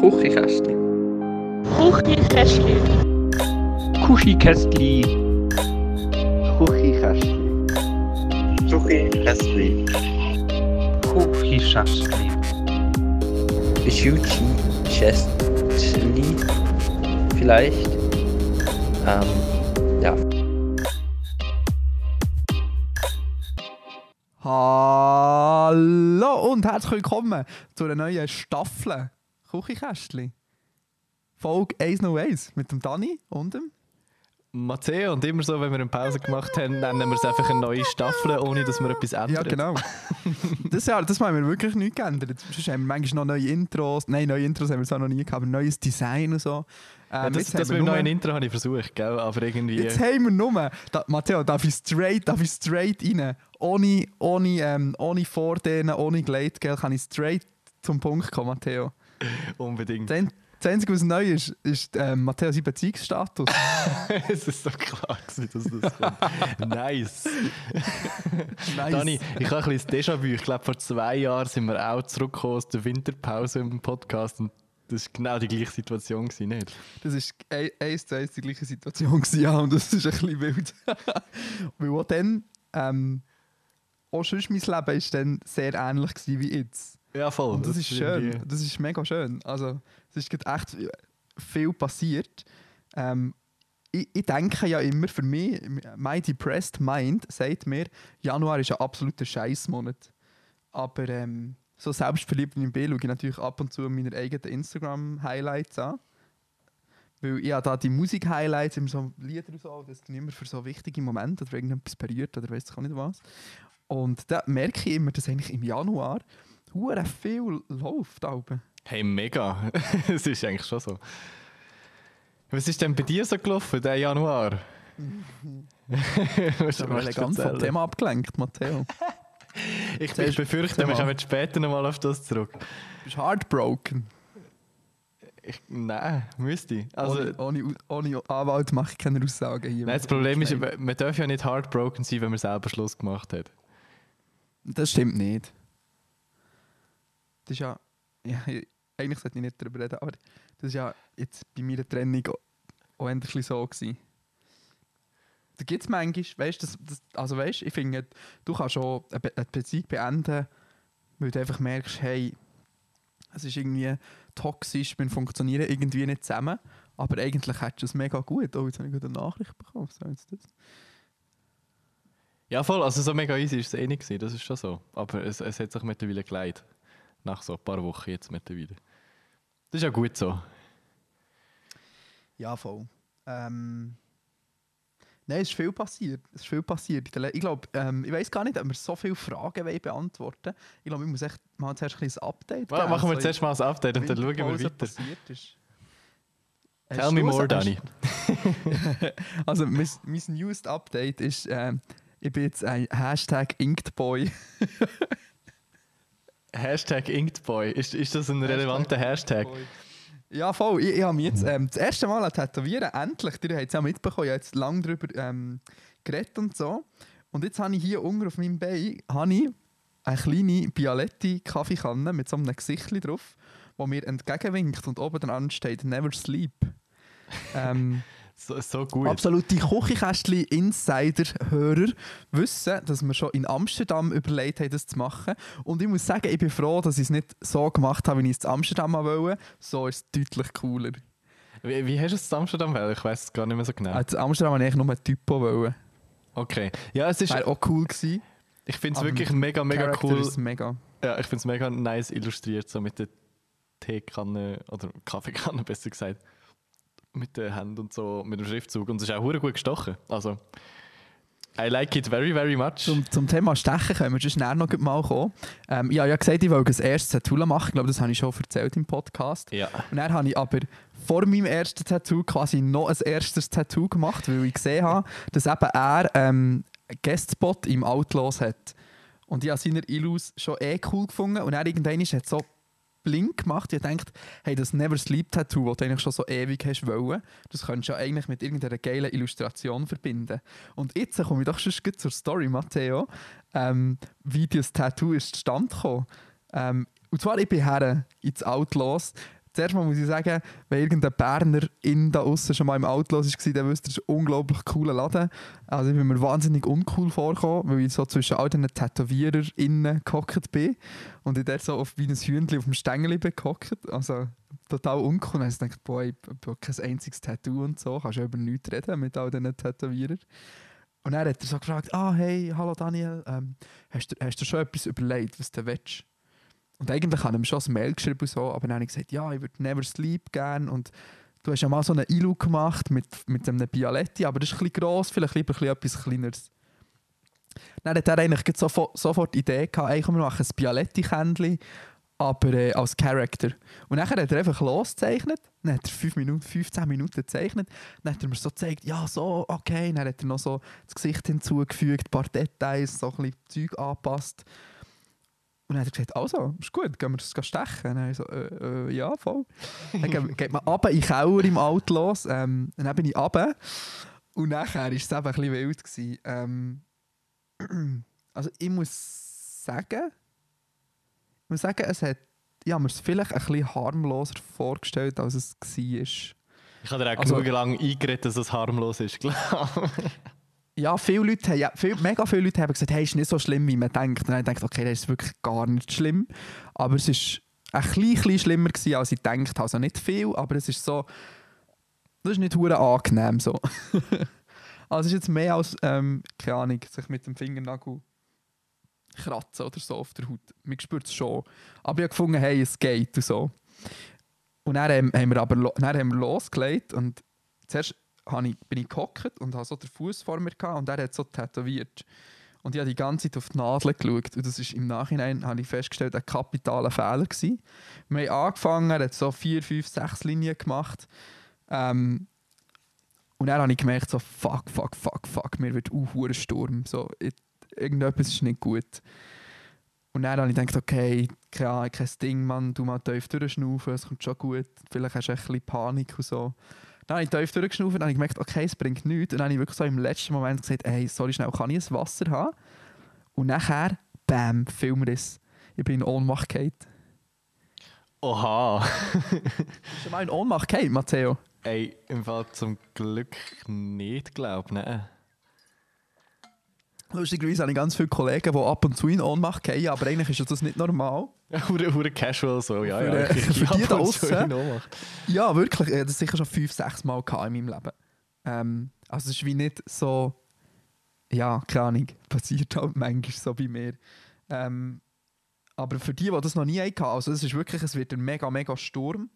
Küchenkästli. Küchenkästli. Küchenkästli. Küchenkästli. Küchenkästli. Küchenkästli. Küchenkästli. Vielleicht. Ähm, ja. Hallo und herzlich willkommen zu einer neuen Staffel Küchenkästli. Folge 101 mit dem Dani und dem. Matteo, und immer so, wenn wir eine Pause gemacht haben, nennen wir es einfach eine neue Staffel, ohne dass wir etwas ändern. Ja, genau. das Jahr das haben wir wirklich nicht geändert. Sonst haben wir manchmal noch neue Intros. Nein, neue Intros haben wir zwar noch nie gehabt, aber neues Design und so. Ja, Ähm, das jetzt das wir mit dem neuen Intro habe ich versucht, gell? aber irgendwie... Jetzt haben wir nur, da, Matteo, darf ich straight, darf ich straight rein? Ohne, ohne, ähm, ohne Vordehnen, ohne Gleitgel kann ich straight zum Punkt kommen, Matteo. Unbedingt. Das ein- das Einzige, was neu ist, ist Matteo sein Beziehungsstatus. es ist so klar, gewesen, dass das kommt. nice. Nice. Dani, ich habe ein bisschen das Déjà-vu. Ich glaube, vor zwei Jahren sind wir auch zurückgekommen aus der Winterpause im Podcast und das war genau die gleiche Situation, gewesen, nicht? Das war ein- eins zu eins die gleiche Situation, gewesen, ja, und das ist ein bisschen wild. Weil auch dann, ähm, auch sonst mein Leben ist dann sehr ähnlich gewesen wie jetzt. Ja, voll. Und das, ist schön, irgendwie- das ist mega schön. Also, es ist echt viel passiert. Ähm, ich, ich denke ja immer, für mich, mein depressed mind sagt mir, Januar ist ein absoluter Scheißmonat. Aber ähm, so selbstverliebt wie ich bin, schaue ich natürlich ab und zu meine eigenen Instagram-Highlights an. Weil ich habe da die Musik-Highlights, immer so Lieder und so, das sind immer für so wichtige Momente oder irgendetwas berührt oder weiß ich auch nicht was. Und da merke ich immer, dass eigentlich im Januar hure viel läuft. Alben. Hey, mega. Es ist eigentlich schon so. Was ist denn bei dir so gelaufen, der Januar? Ich habe mich ganz vom Thema abgelenkt, Matteo. Ich, ich befürchte, wir kommen später nochmal auf das zurück. Du bist heartbroken. Ich, nein, müsste ich. Also, ohne, ohne, ohne Anwalt mache ich keine Aussagen hier. nein, das Problem ist, man darf ja nicht heartbroken sein, wenn man selber Schluss gemacht hat. Das stimmt nicht. Das ist ja. ja eigentlich sollte ich nicht darüber reden, aber das ist ja jetzt bei meiner Trennung auch- auch ein bisschen so gewesen. Da gibt es manchmal, weißt das, also weißt, ich finde, du kannst schon eine, Be eine Beziehung beenden, weil du einfach merkst, hey, es ist irgendwie toxisch, wir funktionieren irgendwie nicht zusammen, aber eigentlich hättest du es mega gut. Habe ich gerade eine Nachricht. Was soll jetzt das? Ja, voll. Also so mega easy ist es eh nicht das ist schon so. Aber es, es hat sich mittlerweile geleitet. Nach so ein paar Wochen jetzt mittlerweile. Das ist ja gut so. Ja, voll. Ähm, Nein, es ist viel passiert. Es ist viel passiert. Ich glaube, ähm, ich weiß gar nicht, ob wir so viele Fragen beantworten wollen. Ich glaube, ich muss echt mal zuerst ein Update Ma- Machen wir so zuerst mal ein Update und dann schauen wir weiter. passiert ist. Tell Hast me more, Dani. Also, mein, mein newest Update ist, ähm, ich bin jetzt ein Hashtag Inkedboy. Hashtag Inkedboy. Ist, ist das ein relevanter Hashtag? Ja, voll. Ich, ich habe mich jetzt ähm, das erste Mal an Tätowieren, endlich, ihr habt es ja mitbekommen, ich habe jetzt lange darüber ähm, geredet und so. Und jetzt habe ich hier unten auf meinem Bein habe eine kleine Bialetti-Kaffeekanne mit so einem Gesicht drauf, wo mir entgegenwinkt und oben dran steht «Never sleep». ähm, So, so gut. Absolute Küchenkästchen-Insider-Hörer wissen, dass wir schon in Amsterdam überlegt haben, das zu machen. Und ich muss sagen, ich bin froh, dass ich es nicht so gemacht habe, wie ich es in Amsterdam wollte. So ist es deutlich cooler. Wie, wie hast du es in Amsterdam gewählt? Ich weiß es gar nicht mehr so genau. In Amsterdam wollte ich eigentlich nur einen Typo. Wollen. Okay. Ja, es ist, Wäre auch cool gewesen. ich finde es wirklich mega, mega Character cool. ist mega. Ja, ich finde es mega nice illustriert, so mit der Teekanne oder Kaffeekanne besser gesagt. Mit den Händen und so, mit dem Schriftzug. Und es ist auch gut gestochen. Also, I like it very, very much. Zum, zum Thema Stechen können wir sonst nachher noch mal kommen. Ähm, ich habe ja gesagt, ich wollte das erste Tattoo machen. Ich glaube, das habe ich schon erzählt im Podcast. Ja. Und dann habe ich aber vor meinem ersten Tattoo quasi noch ein erstes Tattoo gemacht, weil ich gesehen habe, dass eben er ähm, einen Guestspot im Outlaws hat. Und ich habe seine Illus schon eh cool gefunden. Und er irgendwann hat so blink gemacht. Ich dachte, hey, das Never Sleep Tattoo, das du eigentlich schon so ewig hast wollen, das könntest du ja eigentlich mit irgendeiner geilen Illustration verbinden. Und jetzt komme ich doch schon zur Story, Matteo, ähm, wie das Tattoo ist zustande gekommen. Ähm, und zwar, ich bin her ins Outlaws. Zuerst mal muss ich sagen, wenn irgendein Berner in da außen schon mal im Auto los war, dann wisst ihr, unglaublich cooler Laden. Also ich bin mir wahnsinnig uncool vorgekommen, weil ich so zwischen all diesen Tätowierern innen gehockt bin und ich dort so auf, wie ein Hühnchen auf dem Stängel bin gehockt. Also total uncool. Und ich dachte, boah, ich habe kein einziges Tattoo und so, kannst ja über nichts reden mit all diesen Tätowierern. Und dann hat er so gefragt, ah hey, hallo Daniel, ähm, hast, du, hast du schon etwas überlegt, was du willst? Und eigentlich ich ihm schon ein Mail geschrieben so, aber dann habe ich gesagt, ja, ich würde Never Sleep gerne und du hast ja mal so einen Ilu gemacht mit, mit einem Bialetti, aber das ist ein bisschen gross, vielleicht lieber ein bisschen etwas Kleineres. Dann hat er eigentlich sofort, sofort die Idee gehabt, ey, komm, wir machen ein Bialetti-Kändchen, aber äh, als Character. Und dann hat er einfach losgezeichnet, dann hat er 5 Minuten, 15 Minuten gezeichnet, dann hat er mir so gezeigt, ja, so, okay, dann hat er noch so das Gesicht hinzugefügt, ein paar Details, so ein bisschen Zeug angepasst. Und dann hat er gesagt, also, ist gut, gehen wir das stechen? Und dann ich so, äh, äh, ja, voll. Dann geht, geht man runter in den Keller im Auto los, ähm, dann bin ich runter und nachher war es eben ein bisschen wild. Gewesen. Ähm, also ich muss sagen, ich muss sagen, es hat, ich habe mir es vielleicht ein bisschen harmloser vorgestellt, als es war. Ich habe dir auch Also- genug lang eingeredet, dass es harmlos ist, glaube Ja, viele Leute, ja, viel, mega viele Leute haben gesagt, hey, ist nicht so schlimm, wie man denkt. Und dann gedacht, okay, das ist wirklich gar nicht schlimm. Aber es ist ein klein schlimmer gewesen, als ich habe. Also nicht viel, aber es ist so, das ist nicht hure angenehm so. also es ist jetzt mehr als, ähm, keine Ahnung, sich mit dem Fingernagel kratzen oder so auf der Haut. Man spürt es schon. Aber ich habe gefunden, hey, es geht und so. Und dann haben wir aber dann haben wir losgelegt und zuerst ich, bin ich gehockt und habe so den Fuß vor mir gehabt und er hat so tätowiert. Und ich habe die ganze Zeit auf die Nadel geschaut. Und das ist im Nachhinein, habe ich festgestellt, ein kapitaler Fehler gewesen. Wir haben angefangen, er hat so vier, fünf, sechs Linien gemacht. Ähm, und dann habe ich gemerkt, so fuck, fuck, fuck, fuck, mir wird auch ein Sturm. So, ich, irgendetwas ist nicht gut. Und dann habe ich gedacht, okay, Ahnung, kein Ding, Mann, du mal tief durchschnaufen, es kommt schon gut. Vielleicht hast du ein bisschen Panik und so. Dann habe ich tief durchgeschnaufen und habe ich gemerkt, okay, es bringt nichts. Und dann habe ich wirklich so im letzten Moment gesagt, hey, sorry, schnell, kann ich ein Wasser haben? Und nachher, bam, Filmriss. Ich bin in Ohnmacht gefallen. Oha. Schon mal in Ohnmacht gefallen, Matteo? Ey, im Fall zum Glück nicht, glaube ich. Ne? Lustigerweise habe ich ganz viele Kollegen, die ab und zu in Ohnmacht fallen, aber eigentlich ist das nicht normal. Hure, hure casual so, ja, ja. Für, äh, Ich- ich für die hab da Ohnmacht. Ja, wirklich. Ich hatte das sicher schon fünf, sechs Mal gehabt in meinem Leben. Ähm, also es ist wie nicht so, ja, keine Ahnung, passiert halt manchmal so bei mir. Ähm, aber für die, die das noch nie hatten, also es ist wirklich, es wird ein mega, mega Sturm.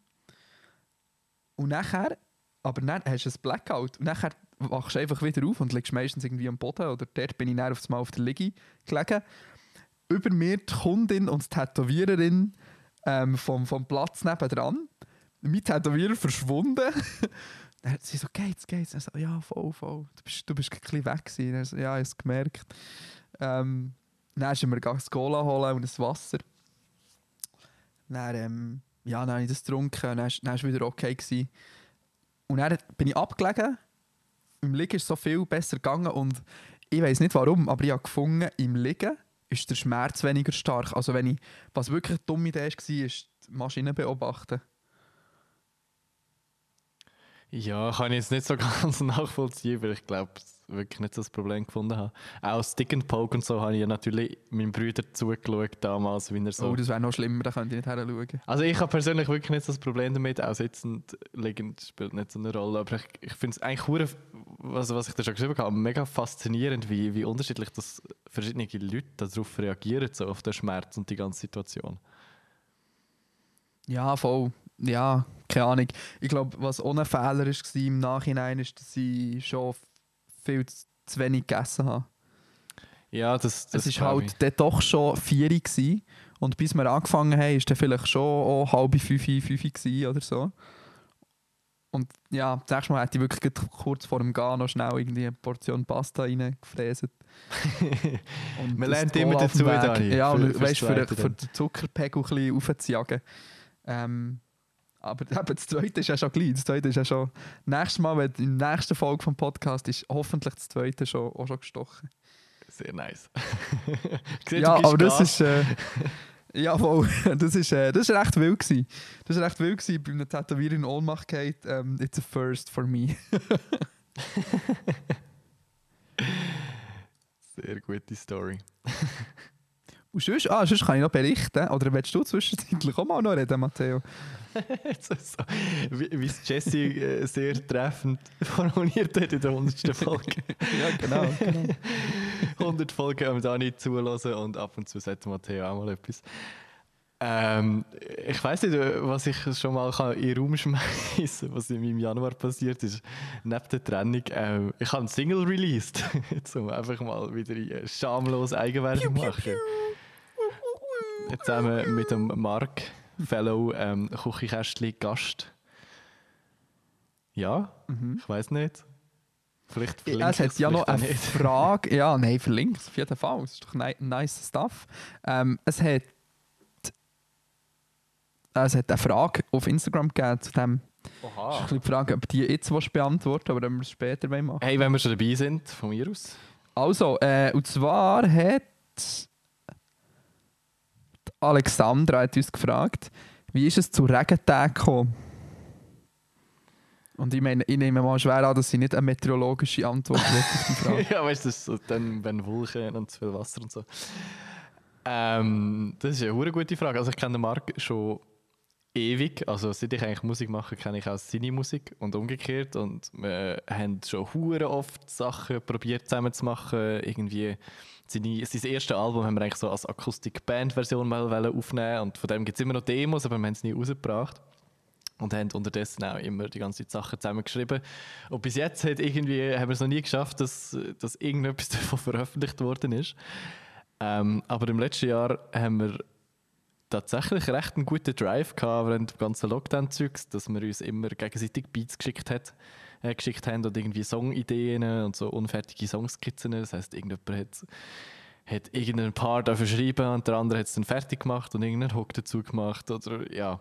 Und nachher, aber dann hast du ein Blackout. Und nachher wachst du einfach wieder auf und liegst meistens irgendwie am Boden. Oder dort bin ich dann auf Mal auf der Liege gelegen. Über mir die Kundin und die Tätowiererin ähm, vom, vom Platz nebendran. Mein Tätowierer verschwunden. Dann hat sie so, geht's, geht's? Er so, ja, voll, voll. Du bist, du bist ein bisschen weg gewesen. Er so, ja, ich habe es gemerkt. Ähm, dann er mir das Cola holen und ein Wasser. Dann, ähm, ja, dann habe ich das getrunken. Dann war ist wieder okay. Gewesen. Und dann bin ich abgelegen. Im Liegen ist es so viel besser gegangen. Und ich weiß nicht warum, aber ich habe gefunden, im Liegen ist der Schmerz weniger stark. Also wenn ich, was wirklich eine dumme Idee war, ist die Maschine beobachten. Ja, kann ich jetzt nicht so ganz nachvollziehen, weil ich glaube, wirklich nicht so das Problem gefunden habe. Auch Stick and Poke und so habe ich ja natürlich meinem Bruder zugeschaut damals, wie er so... Oh, das wäre noch schlimmer, da könnte ich nicht her schauen. Also ich habe persönlich wirklich nicht so das Problem damit, auch sitzend, liegend spielt nicht so eine Rolle, aber ich, ich finde es eigentlich hure, also was ich da schon geschrieben habe, mega faszinierend, wie, wie unterschiedlich das verschiedene Leute darauf reagieren, so auf den Schmerz und die ganze Situation. Ja, voll. Ja, keine Ahnung. Ich glaube, was ohne Fehler war im Nachhinein, ist, dass ich schon viel zu zu wenig gegessen habe. Ja, das, das es war halt dann doch schon vier gewesen. und bis wir angefangen haben, war dann vielleicht schon auch halb fünf, fünf gewesen oder so. Und ja, das nächste Mal hätte ich wirklich kurz vor dem Gehen noch schnell irgendwie eine Portion Pasta reingefräst. Man lernt immer dazu. Dani, Ja, für- weißt, für, für den Zuckerpegel ein bisschen aufzujagen. Ähm, aber eben, das zweite ist ja schon gleich. Das zweite ist ja schon. Nächstes Mal, wenn in der nächsten Folge vom Podcast ist, hoffentlich das zweite schon, auch schon gestochen. Sehr nice. Ja, aber das ist. Äh, Jawohl, das ist, äh, das ist recht wild gewesen. Das ist recht wild gewesen. Bei einem Tätowierer in Ohnmacht geht. Ähm, it's a first for me. Sehr gute Story. Und sonst, ah, sonst kann ich noch berichten. Oder willst du zwischenzeitlich auch mal noch reden, Matteo? so, wie wie es Jesse äh, sehr treffend formuliert hat in der 100. Folge. ja, genau. genau. 100 Folgen am Dani zulassen und ab und zu sagt Matteo auch mal etwas. Ähm, ich weiß nicht, was ich schon mal kann in den Raum schmeißen kann, was in meinem Januar passiert ist. Neben der Trennung, ähm, ich habe einen Single released, um einfach mal wieder eine schamlos Eigenwerbung machen. Zusammen mit dem Mark, Fellow ähm, Küchenkästchen Gast. Ja, ich weiß nicht. Vielleicht verlinke Es hat ja noch eine. Frage. Ja, nein, verlinkt es auf jeden Fall. Das ist doch ni nice Stuff. Ähm, es hat. Es hat eine Frage auf Instagram gegeben zu dem. Oha. bisschen die Frage, ob die jetzt beantworten aber wenn wir es später machen. Hey, wenn wir schon dabei sind, von mir aus. Also, äh, und zwar hat Alexandra hat uns gefragt, wie ist es zu Regentagen gekommen? Und ich meine, ich nehme mal schwer an, dass sie nicht eine meteorologische Antwort auf die Frage. ja, weißt du, so, dann, wenn Wolken und zu viel Wasser und so. Ähm, das ist eine gute Frage. Also ich kenne den Marc schon ewig. Also seit ich eigentlich Musik mache, kenne ich auch seine Musik und umgekehrt. Und wir haben schon hure oft Sachen probiert zusammen zu machen. Irgendwie seine, sein erstes Album haben wir eigentlich so als Akustik-Band-Version mal aufnehmen und von dem gibt es immer noch Demos, aber wir haben es nie rausgebracht. Und haben unterdessen auch immer die ganze Zeit Sachen zusammengeschrieben. Und bis jetzt hat irgendwie, haben wir es noch nie geschafft, dass, dass irgendetwas davon veröffentlicht worden ist. Ähm, aber im letzten Jahr haben wir tatsächlich recht einen guten Drive gehabt während dem ganzen Lockdown-Zeugs, dass wir uns immer gegenseitig Beats geschickt, hat, äh, geschickt haben und irgendwie Songideen und so unfertige Songskizzen. Das heisst, irgendjemand hat, hat irgendeinen Part dafür geschrieben und der andere hat es dann fertig gemacht und irgendeinen Hook dazu gemacht. Oder, ja.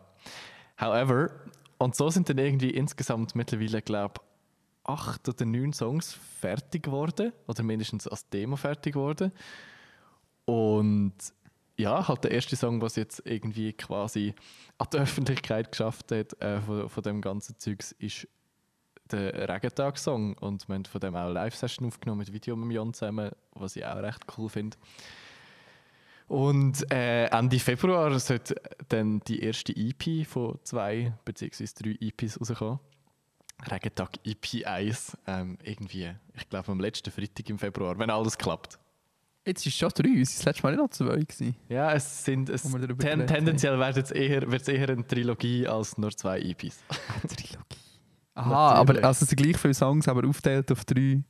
However, und so sind dann irgendwie insgesamt mittlerweile, glaube ich, acht oder neun Songs fertig geworden oder mindestens als Demo fertig geworden. Und ja, halt der erste Song, was jetzt irgendwie quasi an die Öffentlichkeit geschafft hat äh, von, von dem ganzen Zeugs, ist der Regentag-Song. Und wir haben von dem auch eine Live-Session aufgenommen mit Video mit Jon zusammen, was ich auch recht cool finde. Und äh, Ende Februar sollte dann die erste EP von zwei bzw. drei EPs rauskommen. Regentag EP 1. Ähm, irgendwie, ich glaube am letzten Freitag im Februar, wenn alles klappt. Jetzt ist schon drei, es war letztes Mal nicht noch zwei. Gewesen. Ja, es sind es, ten, tendenziell wird es eher, wird's eher eine Trilogie als nur zwei EPs. Aha, aber also es sind gleich viele Songs, aber aufgeteilt auf drei.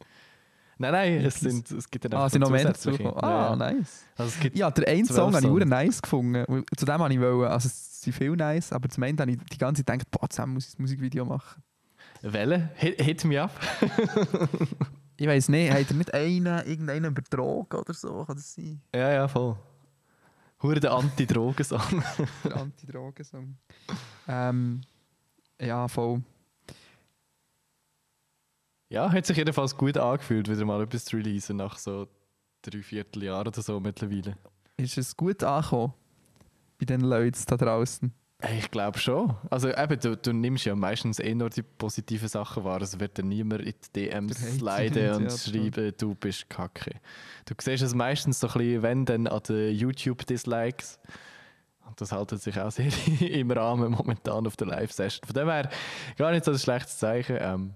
Nein, nein, es, sind, es gibt dann Ah, sind noch mehr dazu. Ah, Ja, nice. Also Ja, der eine Song habe ich sehr nice gefunden. Und Zu dem habe ich wollen, also es sind viel nice, aber zum Ende habe ich die ganze Zeit gedacht, boah, zusammen muss ich ein Musikvideo machen. Welle, hit, hit me up. Ich weiß nicht, hat er nicht einen, irgendeinen betrogen oder so? Kann das sein? ja, ja, voll. Hure der Anti-Drogen-Song. Der Anti-Drogen-Song. ähm, ja, voll. Ja, hat sich jedenfalls gut angefühlt, wieder mal etwas zu releasen nach so drei Vierteljahren oder so mittlerweile. Ist es gut angekommen? Bei den Leuten da draußen. Hey, Ich glaube schon. Also eben, du, du nimmst ja meistens eh nur die positiven Sachen wahr. Es wird dann niemand in die DMs sliden ja, und das schreiben, du bist kacke. Du siehst es meistens so ein bisschen, wenn dann an den YouTube-Dislikes. Und das haltet sich auch sehr im Rahmen momentan auf der Live-Session. Von dem her gar nicht so ein schlechtes Zeichen. Ähm,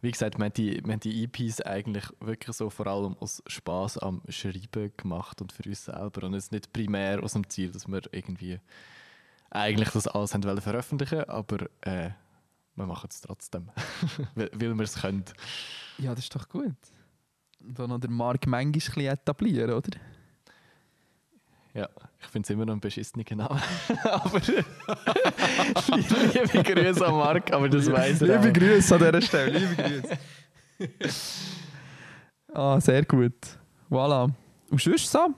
wie gesagt, wir haben, die, wir haben die EPs eigentlich wirklich so vor allem aus Spaß am Schreiben gemacht und für uns selber. Und jetzt nicht primär aus dem Ziel, dass wir irgendwie eigentlich das alles haben wollen veröffentlichen, aber äh, wir machen es trotzdem, weil, wir es können. Ja, das ist doch gut. Da noch den Mark manchmal etablieren, oder? Ja, ich finde es immer noch ein beschissener Name. aber liebe Grüße an Marc, aber das weiß er Liebe. Grüße an dieser Stelle, liebe Grüße. ah, sehr gut. Voilà. Und sonst so?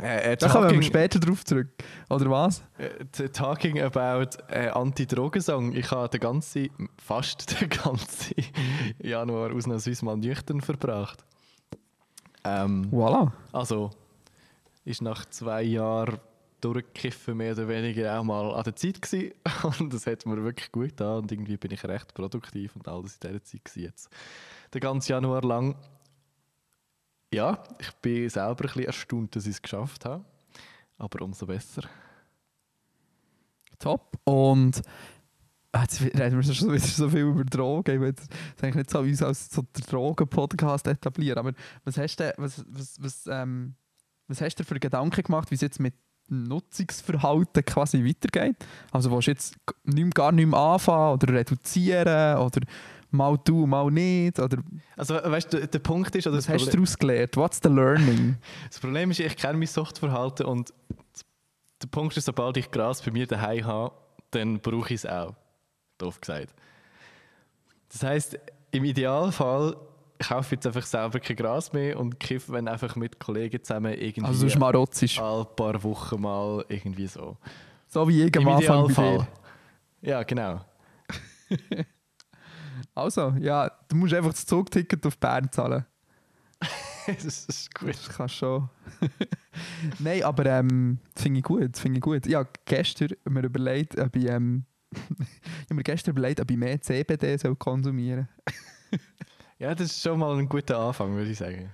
Äh, äh, Da kommen wir später drauf zurück. Oder was? äh, talking about äh, Anti-Drogen-Song. Ich habe den ganzen, fast den ganzen Januar ausnahmsweise mal nüchtern verbracht. Ähm, Voilà. Also, ist nach zwei Jahren durchkiffen mehr oder weniger auch mal an der Zeit gewesen. Und das hat mir wirklich gut getan. Und irgendwie bin ich recht produktiv und alles in dieser Zeit gewesen jetzt. Den ganzen Januar lang. Ja, ich bin selber ein bisschen erstaunt, dass ich es geschafft habe. Aber umso besser. Top. Und Ah, Jetzt reden wir schon so viel über Drogen. Ich will eigentlich nicht so uns als so Drogen-Podcast etablieren. Aber was hast du, was, was, was, ähm, was hast du für Gedanken gemacht, wie es jetzt mit dem Nutzungsverhalten quasi weitergeht? Also willst du jetzt nicht, gar nicht mehr anfangen oder reduzieren oder mal du, mal nicht? Oder Also, weißt du, der Punkt ist, oder was hast du daraus gelernt? What's the learning? das Problem ist, ich kenne mein Suchtverhalten und der Punkt ist, sobald ich Gras bei mir daheim habe, dann brauche ich es auch. Doof gesagt. Das heisst, im Idealfall kaufe jetzt einfach selber kein Gras mehr und kiffe, wenn einfach mit Kollegen zusammen irgendwie Also du schmarotzisch. alle paar Wochen mal irgendwie so. So wie ich am Anfang bei dir. Ja, genau. Also, ja, du musst einfach das Zugticket auf Bern zahlen. das ist gut. Das kannst schon. Nein, aber ähm, das finde ich gut. Finde ich gut. Ja, gestern mir überlegt, ob ich, ähm, ich mir gestern überlegt, ob ich mehr CBD soll konsumieren Ja, das ist schon mal ein guter Anfang, würde ich sagen.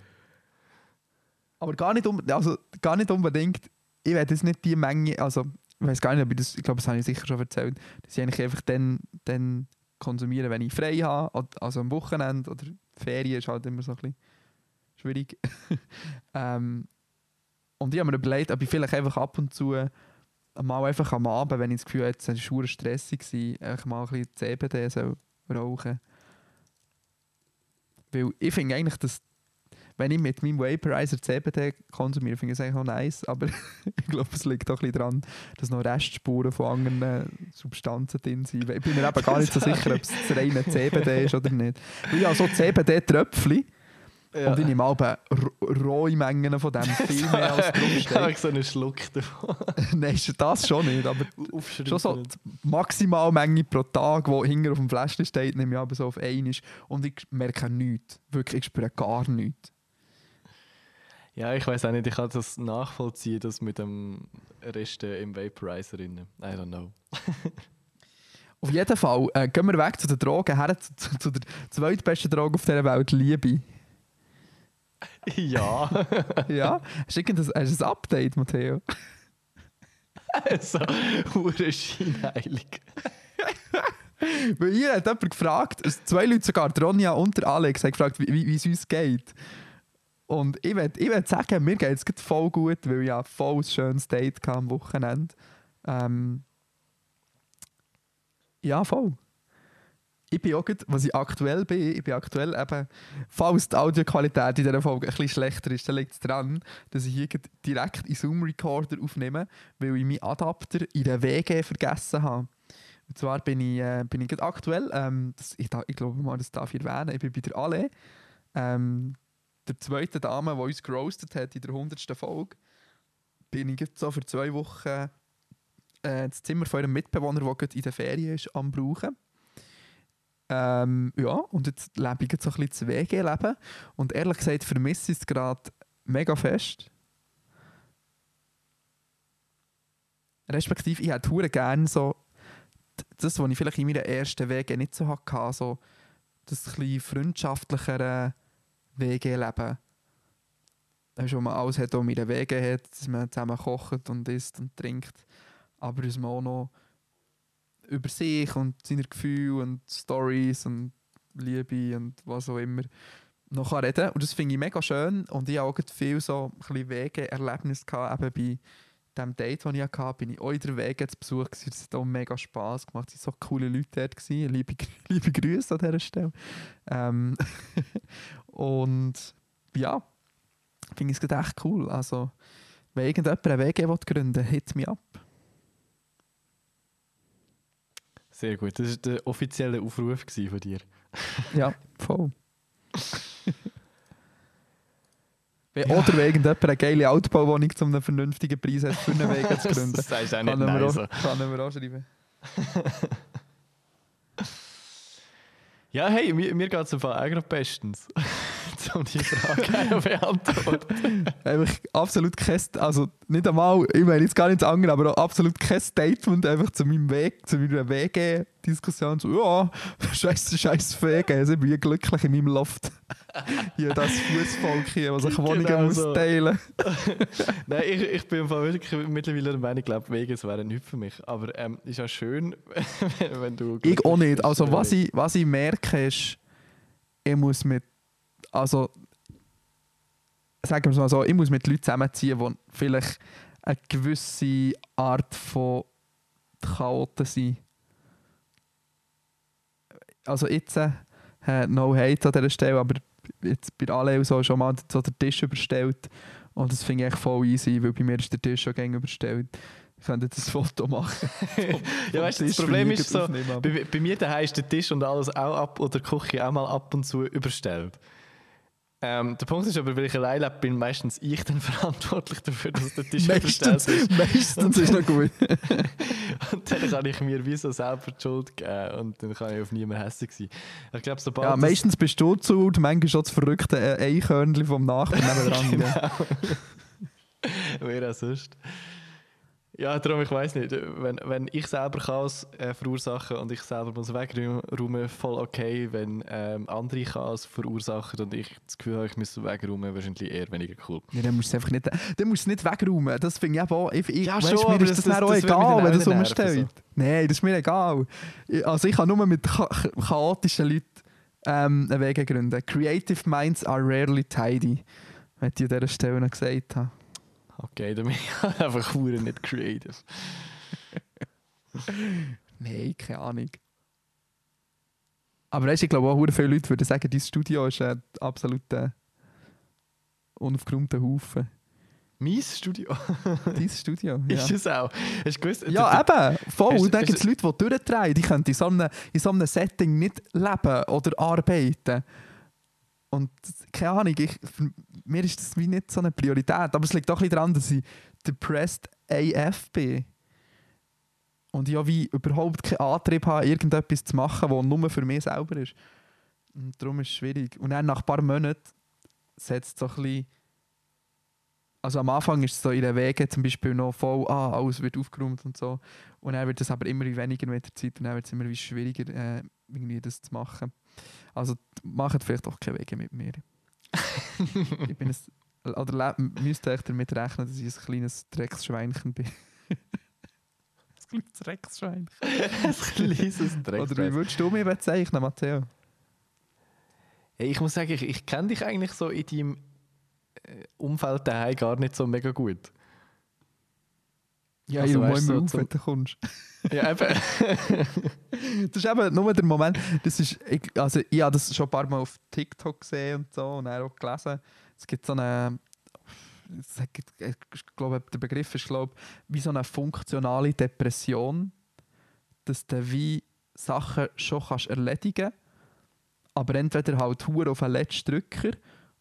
Aber gar nicht, um, also, gar nicht unbedingt. Ich werde jetzt nicht die Menge, also ich weiß gar nicht, ob ich das, ich glaube, das habe ich sicher schon erzählt, dass ich eigentlich einfach dann, dann konsumiere, wenn ich frei habe, also am Wochenende oder Ferien ist halt immer so ein bisschen schwierig. ähm, und ich habe mir überlegt, ob ich vielleicht einfach ab und zu mal einfach am Abend, wenn ich das Gefühl habe, jetzt war es stressig, einfach mal ein bisschen CBD soll rauchen Weil ich finde eigentlich, dass wenn ich mit meinem Vaporizer CBD konsumiere, finde ich es eigentlich auch nice, aber ich glaube, es liegt auch ein daran, dass noch Restspuren von anderen Substanzen drin sind. Ich bin mir eben gar nicht so sicher, ob es das reine CBD ist oder nicht. Weil ich so CBD-Tröpfchen und ich nehme auch rohe Mengen von dem, viel mehr als Ich habe so einen Schluck davon. Nein, das schon nicht, aber schon so die Maximalmenge pro Tag, die hinter auf dem Fläschchen steht, nehme ich aber so auf einen und ich merke nichts. Wirklich, ich spüre gar nichts. Ja, ich weiß auch nicht, ich kann das nachvollziehen, das mit dem Rest im Vaporizer drin. I don't know. Auf jeden Fall äh, gehen wir weg zu den Drogen, her zu, zu, zu der zweitbesten Droge auf dieser Welt, Liebe. Ja. Ja? Hast du irgendein, hast du ein Update, Matteo? so, hure scheinheilig. Weil hier hat jemand gefragt, es- zwei Leute sogar, Ronja und der Alex, haben gefragt, wie, wie es uns geht. Und ich will, ich sagen, mir geht es voll gut, weil ich ja voll ein schönes Date hatte am Wochenende. Ähm, ja, voll. Ich bin auch, gerade- was ich aktuell bin, ich bin aktuell eben, falls die Audioqualität in dieser Folge ein bisschen schlechter ist, dann liegt es daran, dass ich hier direkt in Zoom Recorder aufnehme, weil ich meinen Adapter in der WG vergessen habe. Und zwar bin ich, äh, bin ich gerade aktuell, ähm, das, ich, ich glaube mal, das darf ich erwähnen, ich bin bei der Ale, ähm, der zweiten Dame, die uns geroastet hat in der 100. Folge, bin ich gerade so für zwei Wochen äh, das Zimmer von einem Mitbewohner, der gerade in der Ferien ist, am brauchen. Ähm, ja, und jetzt lebe ich jetzt so ein bisschen das WG-Leben. Und ehrlich gesagt vermisse ich es gerade mega fest. Respektive, ich hätte gerne so das, was ich vielleicht in meiner ersten WG nicht so hatte, so das ein freundschaftlichere WG-Leben. Wo man alles hat, was man in der WG hat, dass man zusammen kocht und isst und trinkt. Aber dass man auch noch über sich und seine Gefühle und Stories und Liebe und was auch immer noch reden Und das finde ich mega schön. Und ich habe auch viel so ein bisschen Wege-Erlebnis gehabt, eben bei dem Date, das ich hatte, bin ich auch in Wege zu Besuch. Das hat auch mega Spass gemacht. Es waren so coole Leute dort. Gewesen. Liebe, liebe Grüße an dieser Stelle. Ähm und ja, finde ich es echt cool. Also, wenn irgendjemand eine WG will gründen will, hit me up. Sehr gut. Das war der offizielle Aufruf von dir. Ja, voll. Wenn- Ja. Oder irgendjemand eine geile Altbauwohnung zu einem vernünftigen Preis hat, für eine Wege zu gründen. das du auch Kann nicht mir nein. auch, So. kann mir auch schreiben. Ja, hey, mir, mir geht es Fall auch gerade bestens. um die Frage zu beantworten. Einfach absolut kein, also nicht einmal, ich meine jetzt gar nichts anderes, aber absolut kein Statement einfach zu meinem Weg, zu meiner WG-Diskussion. So, ja, scheiße, scheiße WG, ich bin glücklich in meinem Loft. hier das Fußvolk hier, was ich Wohnungen Genau muss so. teilen. Nein, ich, ich bin wirklich mittlerweile der Meinung, ich glaube, Wege wären nichts für mich. Aber ähm, ist ja schön, wenn, wenn du. Ich auch nicht. Also was ich, was ich merke ist, ich muss mit, also sagen wir es mal so, ich muss mit Leuten zusammenziehen, die vielleicht eine gewisse Art von Chaoten sind. Also jetzt, äh, no hate an dieser Stelle, aber jetzt bei alle so schon mal so den Tisch überstellt und das finde ich echt voll easy, weil bei mir ist der Tisch schon gängig überstellt. Ich könnte jetzt ein Foto machen. Ja, weißt du, das Problem ist so, bei, bei mir daheim ist der Tisch und alles auch ab oder die Küche auch mal ab und zu überstellt. Ähm, der Punkt ist aber, weil ich allein lebe, bin meistens ich dann verantwortlich dafür, dass der Tisch Meistens, ist. meistens ist noch gut. Und dann kann ich mir wie so selber die Schuld geben und dann kann ich auf niemanden hässlich sein. Ich glaube, sobald Ja, meistens bist du zu und manchmal schon das verrückte Eichhörnchen vom Nachbarn nebenan. Genau. Wer auch sonst. Ja, darum, ich weiß nicht. Wenn, wenn ich selber Chaos äh, verursachen und ich selber muss wegräumen, voll okay. Wenn ähm, andere Chaos verursachen und ich das Gefühl habe, ich müsste wegräumen, wahrscheinlich eher weniger cool. Ja, dann musst du es einfach nicht, dann musst du nicht wegräumen. Das finde ich eben auch. Ich, Ja, weißt, schon, mir aber ist das- das, auch das egal, wenn das nerven, umsteht. Nein, das ist mir egal. Also ich kann nur mit cha chaotischen Leuten ähm, einen Weg gründen. Creative minds are rarely tidy. Wenn ich an dieser Stelle noch gesagt habe. Okay, dann bin ich einfach nicht creative. Nein, keine Ahnung. Aber weißt, ich glaube auch, viele Leute würden sagen, dein Studio ist ein absoluter unaufgeräumter Haufen. Mein Studio Dein Studio. Ja, ist es auch. Hast du gewusst? ja eben. Voll. Hast- dann gibt es Leute, die durchdrehen. Die können in so, einem, in so einem Setting nicht leben oder arbeiten. Und keine Ahnung, ich, mir ist das wie nicht so eine Priorität. Aber es liegt auch ein bisschen daran, dass ich depressed AF bin. Und ich wie überhaupt keinen Antrieb habe, irgendetwas zu machen, was nur für mich selber ist. Und darum ist es schwierig. Und dann nach ein paar Monaten setzt so ein bisschen also am Anfang ist es so in den Wegen zum Beispiel noch voll, ah, alles wird aufgeräumt und so. Und dann wird es aber immer weniger mit der Zeit und dann wird es immer wie schwieriger, äh, irgendwie das zu machen. Also macht vielleicht auch keine Wege mit mir. ich bin ein, oder müsst ihr damit rechnen, dass ich ein kleines Drecksschweinchen bin. ein kleines Drecksschweinchen. ein kleines Oder wie würdest du mich bezeichnen, Matteo? Hey, ich muss sagen, ich, ich kenne dich eigentlich so in deinem äh, Umfeld daheim gar nicht so mega gut. Ja, Also ich weißt auf, zum- kommst. Ja, eben. Das ist eben nur der Moment, das ist, ich, also ich habe das schon ein paar Mal auf TikTok gesehen und so und auch gelesen. Es gibt so eine, es gibt- ich glaube, der Begriff ist glaube wie so eine funktionale Depression, dass du wie Sachen schon kannst erledigen aber entweder halt hure auf den letzten Drücker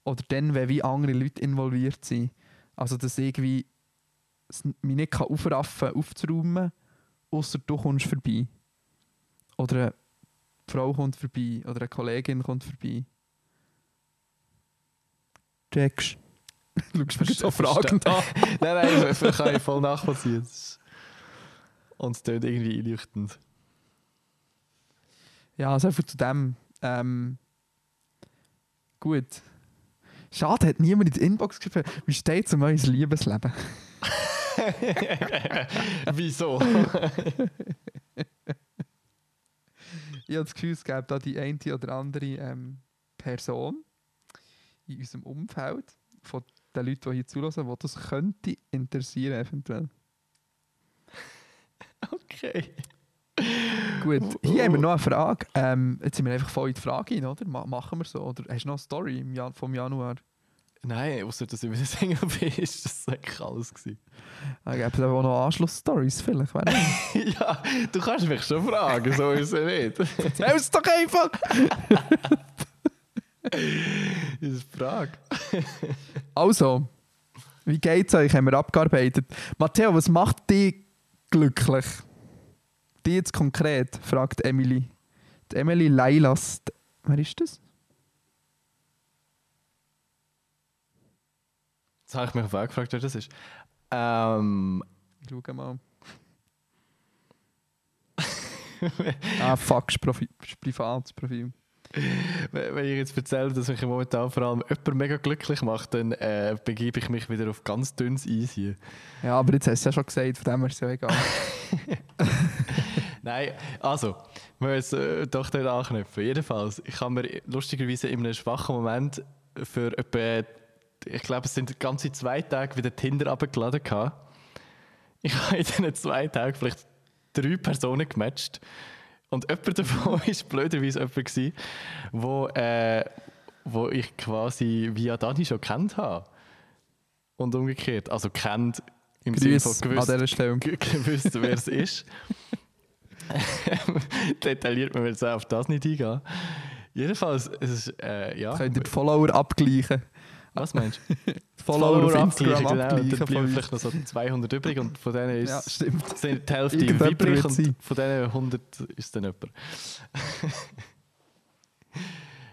oder dann, wenn wie andere Leute involviert sind. Also dass irgendwie es mich nicht aufraffen kann, aufzuräumen, außer du kommst vorbei. Oder eine Frau kommt vorbei. Oder eine Kollegin kommt vorbei. Checkst. Schaust mich so fragend an. nein, nein, das das kann ich voll nachvollziehen. Und es klingt irgendwie einleuchtend. Ja, also einfach zu dem. Ähm, gut. Schade, hat niemand in die Inbox geschrieben. Wie steht es um euer Liebesleben? Wieso? Ich habe das Gefühl, es gäbe da die eine oder andere ähm, Person in unserem Umfeld, von den Leuten, die hier zulassen, die das könnte interessieren eventuell. Okay. Gut, hier haben wir noch eine Frage. Ähm, jetzt sind wir einfach voll in die Frage rein, oder? Ma machen wir so? Oder hast du noch eine Story im Jan vom Januar? Nein, außer dass ich wieder Sänger bin, ist das eigentlich alles gewesen. Da gäbe es aber auch noch Anschlussstories vielleicht. weiß. ja, du kannst mich schon fragen, so ist es nicht. Erzähl es doch einfach! das ist eine Frage. Also, wie geht's euch? Haben wir abgearbeitet. Matteo, was macht dich glücklich? Die jetzt konkret, fragt Emily. Die Emily Leilas. Wer ist das? Jetzt habe ich mich auch gefragt, wer das ist. Ähm, Schau mal. ah, fuck, Profi ist privates Profil. wenn ich jetzt erzähle, dass mich momentan vor allem jemand mega glücklich macht, dann äh, begebe ich mich wieder auf ganz dünnes Eis hier. Ja, aber jetzt hast du ja schon gesagt, von dem ist es ja egal. Nein, also, wir müssen äh, doch dort anknüpfen. Jedenfalls, ich habe mir lustigerweise in einem schwachen Moment für etwa, ich glaube, es sind ganze zwei Tage wieder Tinder abgeladen gehabt. Ich habe in diesen zwei Tagen vielleicht drei Personen gematcht. Und jemand davon war blöderweise jemand, gewesen, wo, äh, wo ich quasi via Dani schon kennt habe. Und umgekehrt. Also kennt im Sinne von an gewusst, dieser Stelle. g- gewusst, wer es ist. Detailliert man jetzt auch auf das nicht eingehen. Jedenfalls, es ist, äh, ja. Könnt ihr die Follower abgleichen? Was meinst du? Die Follower, auf Instagram abgleichen, genau. bleiben vielleicht noch so 200 übrig und von denen ist Ja, stimmt. sind die Hälfte weiblich wird und sein. von diesen 100 ist dann jemand.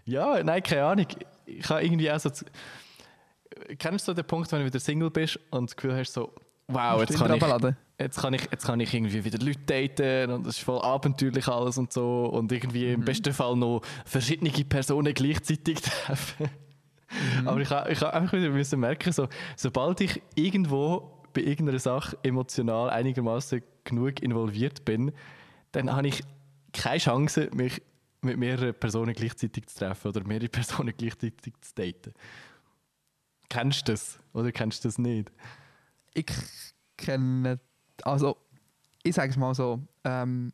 ja, nein, keine Ahnung. Ich habe irgendwie auch so... Kennst du den Punkt, wenn du wieder Single bist und das Gefühl hast so, wow, jetzt kann, ich, jetzt, kann ich, jetzt kann ich irgendwie wieder Leute daten und es ist voll abenteuerlich alles und so und irgendwie Mhm. im besten Fall noch verschiedene Personen gleichzeitig treffen. Mhm. Aber ich habe ich einfach wieder müssen merken, so, sobald ich irgendwo bei irgendeiner Sache emotional einigermaßen genug involviert bin, dann habe ich keine Chance, mich mit mehreren Personen gleichzeitig zu treffen oder mehrere Personen gleichzeitig zu daten. Kennst du das oder kennst du das nicht? Ich kenne, also ich sage es mal so, ähm,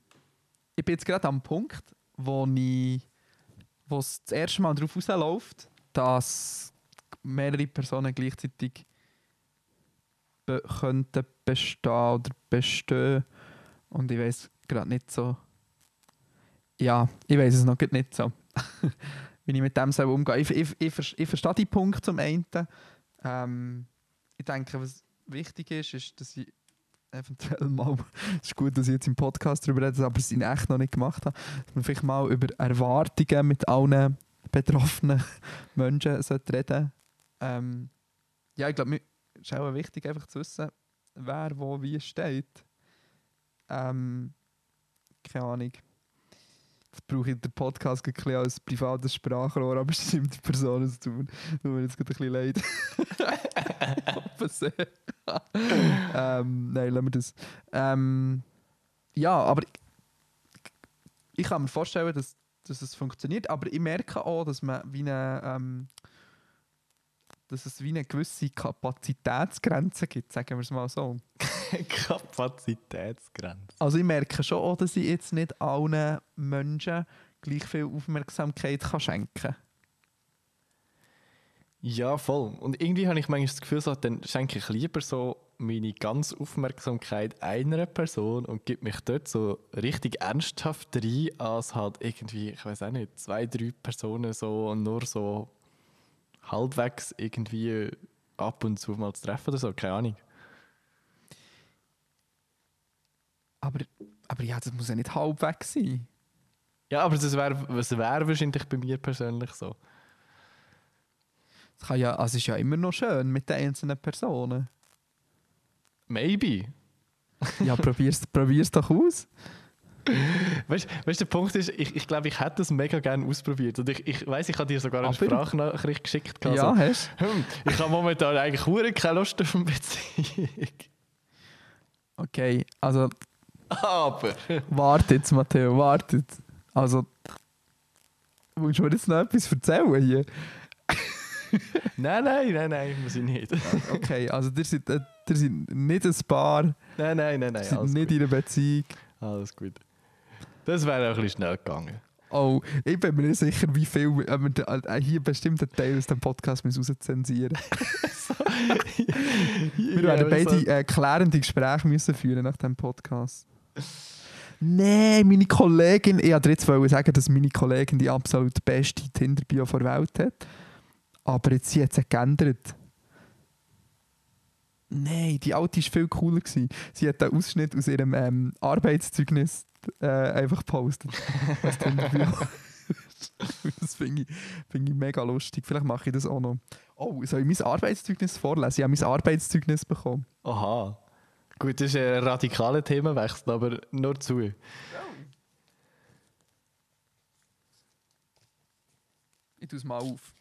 ich bin jetzt gerade am Punkt, wo ich, wo es das erste Mal darauf rausläuft, dass mehrere Personen gleichzeitig be könnten bestehen oder bestehen und ich weiß gerade nicht so, ja, ich weiß es noch nicht so, wie ich mit dem soll umgehen. Ich, ich, ich, ich verstehe die Punkt zum einen. Ähm, ich denke, was wichtig ist, ist, dass ich eventuell mal, es ist gut, dass ich jetzt im Podcast darüber rede, aber es in echt noch nicht gemacht habe, dass man vielleicht mal über Erwartungen mit allen betroffenen Menschen sollte reden ähm, Ja, ich glaube, mir ist auch wichtig, einfach zu wissen, wer wo wie steht. Ähm, keine Ahnung. Jetzt brauche ich den Podcast ein bisschen als privates Sprachrohr, aber bestimmte Personen, es tut mir, tut mir jetzt gerade ein bisschen leid. Ähm, nein, lassen wir das. Ähm, ja, aber ich, ich kann mir vorstellen, dass, dass es funktioniert, aber ich merke auch, dass man wie eine, ähm, dass es wie eine gewisse Kapazitätsgrenze gibt, sagen wir es mal so. Kapazitätsgrenze. Also ich merke schon auch, dass ich jetzt nicht allen Menschen gleich viel Aufmerksamkeit kann schenken kann. Ja, voll. Und irgendwie habe ich manchmal das Gefühl, so, dann schenke ich lieber so meine ganze Aufmerksamkeit einer Person und gebe mich dort so richtig ernsthaft rein, als halt irgendwie, ich weiß auch nicht, zwei, drei Personen so und nur so halbwegs irgendwie ab und zu mal zu treffen oder so, keine Ahnung. Aber, aber ja, das muss ja nicht halbwegs sein. Ja, aber das wäre das wär wahrscheinlich bei mir persönlich so. Es, ja, also es ist ja immer noch schön mit den einzelnen Personen. Maybe. Ja, probier's, probier's doch aus. Weißt du, der Punkt ist, ich, ich glaube, ich hätte das mega gerne ausprobiert. Und ich, ich weiß, ich habe dir sogar eine Aber- Sprachnachricht geschickt. gehabt, ja, hast Hm, ich habe momentan eigentlich hure keine Lust auf eine Beziehung. Okay, also Aber. warte jetzt, Matteo, warte. jetzt. Also, willst du mir jetzt noch etwas erzählen hier? Nein, nein, nein, nein, muss ich nicht. Okay, also ihr seid, äh, ihr seid nicht ein Paar, Nein, nein, nein, ihr nein. seid Alles nicht gut. in einer Beziehung. alles gut. Das wäre auch ein bisschen schnell gegangen. Oh, ich bin mir nicht sicher, wie viel äh, wir äh, hier bestimmte Teil aus dem Podcast müssen rauszensieren Wir werden beide äh, klärende Gespräche müssen führen nach dem Podcast. Nein, meine Kollegin, ich wollte jetzt sagen, dass meine Kollegin die absolut beste Tinder-Bio der Welt hat. Aber jetzt sie hat sie geändert. Nein, die alte war viel cooler. Gewesen. Sie hat einen Ausschnitt aus ihrem ähm, Arbeitszeugnis äh, einfach gepostet. Das finde ich, find ich mega lustig. Vielleicht mache ich das auch noch. Oh, soll ich mein Arbeitszeugnis vorlesen? Ich habe mein Arbeitszeugnis bekommen. Aha. Gut, das ist ein radikaler Themenwechsel, aber nur zu. Ich tue es mal auf.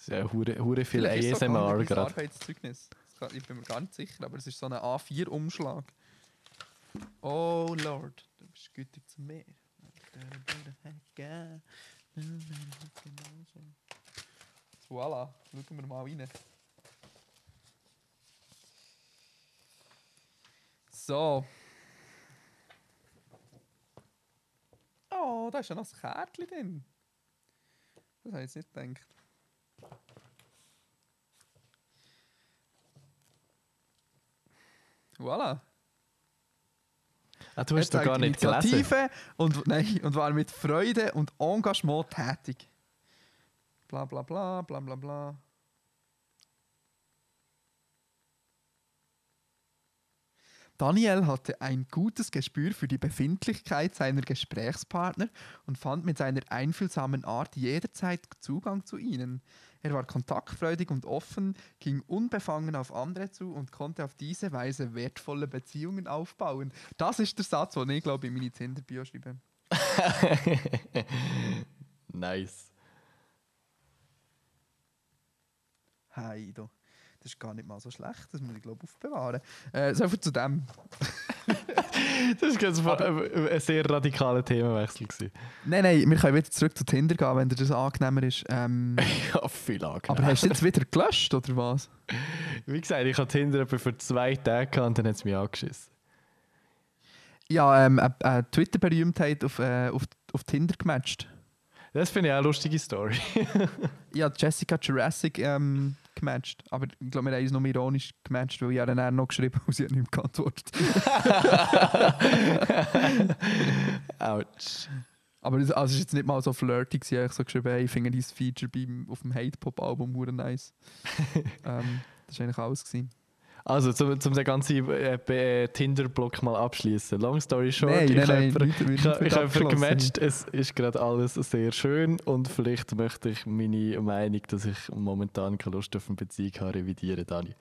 Das ist ja hure, hure viel ist ASMR gerade. Arbeitszeugnis. Das kann- Ich bin mir gar nicht sicher, aber es ist so ein A4-Umschlag. Oh Lord, du bist gütig zu mir. Voilà, schauen wir mal rein. So. Oh, da ist ja noch ein Kärtchen drin. Das habe ich jetzt nicht gedacht. Voilà. Ah, du hast doch gar nicht gelesen. Und, nein, und war mit Freude und Engagement tätig. Bla bla bla bla bla bla. Daniel hatte ein gutes Gespür für die Befindlichkeit seiner Gesprächspartner und fand mit seiner einfühlsamen Art jederzeit Zugang zu ihnen. Er war kontaktfreudig und offen, ging unbefangen auf andere zu und konnte auf diese Weise wertvolle Beziehungen aufbauen. Das ist der Satz, den ich glaube in meine Tinder-Bio schreibe. nice. Hey, da. Das ist gar nicht mal so schlecht, das muss ich glaube aufbewahren. Äh, so viel zu dem. Das war ganz ein, ein sehr radikaler Themenwechsel. Gewesen. Nein, nein, wir können wieder zurück zu Tinder gehen, wenn dir das angenehmer ist. Ähm, Ja, viel angenehm. aber hast du jetzt wieder gelöscht, oder was? Wie gesagt, ich hatte Tinder etwa für zwei Tage gehabt und dann hat es mich angeschissen. Ja, ähm, eine, eine Twitter-Berühmtheit auf, äh, auf, auf Tinder gematcht. Das finde ich auch eine lustige Story. Habe Jessica Jurassic ähm, gematcht. Aber ich glaube, wir haben uns noch ironisch gematcht, weil ich habe dann noch geschrieben und sie hat nicht geantwortet. Autsch. Aber es also ist jetzt nicht mal so flirty, gewesen. ich habe so geschrieben, hey, ich finde dieses Feature beim, auf dem Hate-Pop-Album hure nice. ähm, das war eigentlich alles. Gewesen. Also, um, um den ganzen äh, Tinder-Block mal abschließen. Long story short, Nein, ich nein, habe nicht- nicht ich, habe- ich habe abgeschlossen. gematcht, es ist gerade alles sehr schön und vielleicht möchte ich meine Meinung, dass ich momentan keine Lust auf eine Beziehung habe, revidieren, Dani.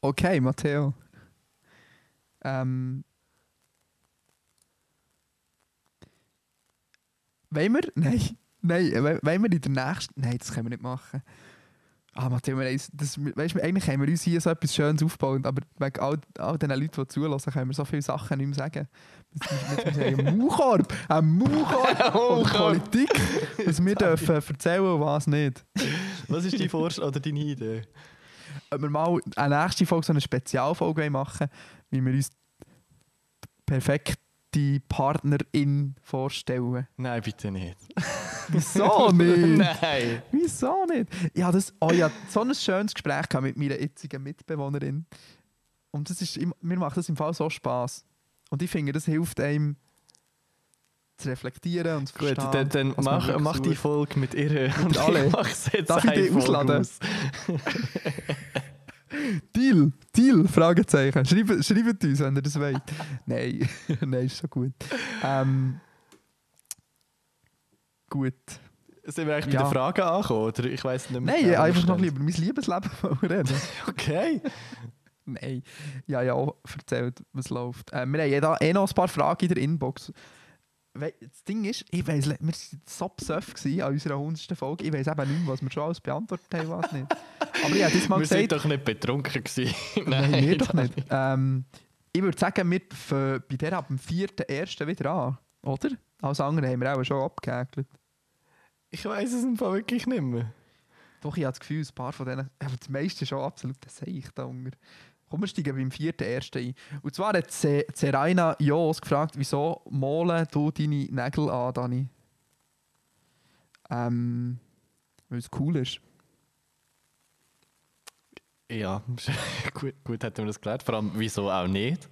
Okay, Matteo. Ähm. Wollen wir? Nein. Nein, wollen wir in der nächsten. Nein, das können wir nicht machen. Ah, Matteo, wir das, weißt, du, eigentlich haben wir uns hier so etwas Schönes aufgebaut, aber wegen all, all den Leuten, die zulassen, können wir so viele Sachen nicht mehr sagen. Wir müssen sagen, ein Maulkorb! Ein Maulkorb! von Politik! Dass wir dürfen erzählen und was nicht. Was ist dein Vorschlag oder deine Idee? ob wir mal eine nächste Folge so eine Spezialfolge machen wie wir uns die Partnerin vorstellen. Nein, bitte nicht. Wieso nicht? Nein. Wieso nicht? Ich hatte das, oh, hatte so ein schönes Gespräch mit meiner jetzigen Mitbewohnerin. Und das ist, mir macht das im Fall so Spaß. Und ich finde, das hilft einem zu reflektieren und zu Gut, verstehen. dann, dann man mach, mach die. Folge mit ihr und alle. ich mach's jetzt Darf ich Folge ausladen? Deal, Deal, Fragezeichen. Schreibt, schreibt uns, wenn ihr das wollt. Nein, nein, ist so gut. Ähm, gut. Sind wir eigentlich bei Ja. den Fragen angekommen? Oder ich weiß nicht mehr. Nein, genau, einfach noch lieber mein Liebesleben reden. Okay. Nein. Ja, ja, erzählt, was läuft. Äh, wir haben eh noch ein paar Fragen in der Inbox. Das Ding ist, ich weiss, wir waren so besoffen an unserer 100. Folge. Ich weiss eben nicht mehr, was wir schon alles beantwortet haben, was nicht. Aber ich habe das mal wir sind gesagt. doch nicht betrunken gewesen. Nein, wir doch Dani. nicht. Ähm, ich würde sagen, wir fangen bei der ab dem 4.1. wieder an, oder? Alles andere haben wir auch schon abgehäkelt. Ich weiß es im Fall wirklich nicht mehr. Doch, ich habe das Gefühl, ein paar von denen, aber das meiste schon absolut sehe ich da unter. Komm, wir steigen beim 4.1. ein. Und zwar hat Seraina Jos gefragt, wieso malen du deine Nägel an, Dani? Ähm, weil es cool ist. Ja, gut, gut hätten wir das gelernt. Vor allem, wieso auch nicht?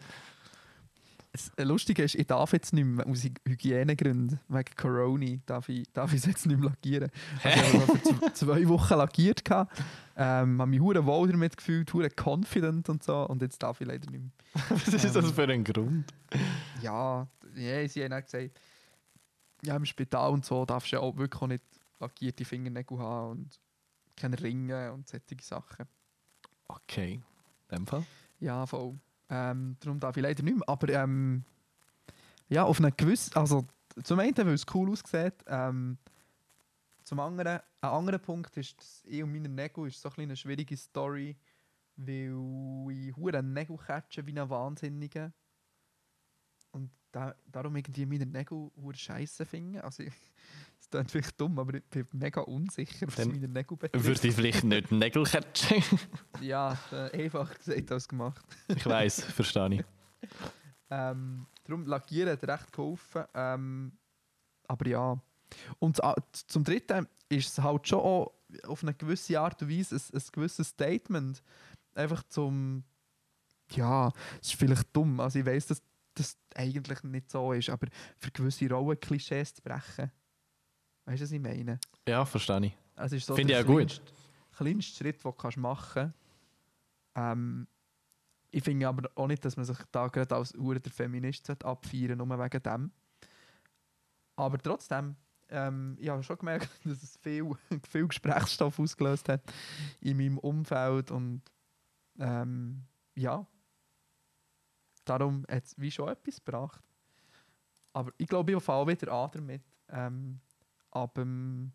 Das Lustige ist, ich darf jetzt nicht mehr aus Hy- Hygienegründen, wegen Corona, darf ich, darf ich es jetzt nicht mehr lackieren. Also ich habe z- zwei Wochen lackiert. Ähm, habe mich hure wohl damit gefühlt, hure confident und so. Und jetzt darf ich leider nicht mehr. Was ist das für ein Grund? Ja, ja, sie haben auch gesagt, ja, im Spital und so darfst du ja auch wirklich auch nicht lackierte Fingernägel haben und keine Ringe und solche Sachen. Okay, in dem Fall. Ja, voll. Ähm, darum darf ich leider nicht mehr. Aber ähm, ja, auf eine gewisse, also zum einen, weil es cool aussieht, ähm, zum anderen, ein anderer Punkt ist, dass ich und meine Nägel ist so ein eine schwierige Story, weil ich hure Nägel catche wie ein Wahnsinniger. Und da, darum irgendwie meine Nägel hure scheiße finden. Also das klingt vielleicht dumm, aber ich bin mega unsicher, was meine Nägel betrifft. Würde ich vielleicht nicht Nägel catchen? Ja, äh, einfacher gesagt als gemacht. ich weiß, verstehe ich. Ähm, darum Lackieren hat recht geholfen. Ähm, aber ja. Und a- zum Dritten ist es halt schon auch auf eine gewisse Art und Weise ein, ein gewisses Statement. Einfach zum. Ja, es ist vielleicht dumm. Also ich weiß, dass das eigentlich nicht so ist, aber für gewisse Rollen-Klischees zu brechen. Weißt du, was ich meine? Ja, verstehe ich. Ist so Finde ich auch gut. kleinste- kleinste Schritt, den du kannst machen kannst. Ähm, ich finde aber auch nicht, dass man sich da gerade als Uhr der Feminist abfeiern nur wegen dem. Aber trotzdem, ähm, ich habe schon gemerkt, dass es viel, viel Gesprächsstoff ausgelöst hat in meinem Umfeld und ähm, ja, darum hat es wie schon etwas gebracht. Aber ich glaube, ich fange auch wieder an damit. Ähm, ab, dem,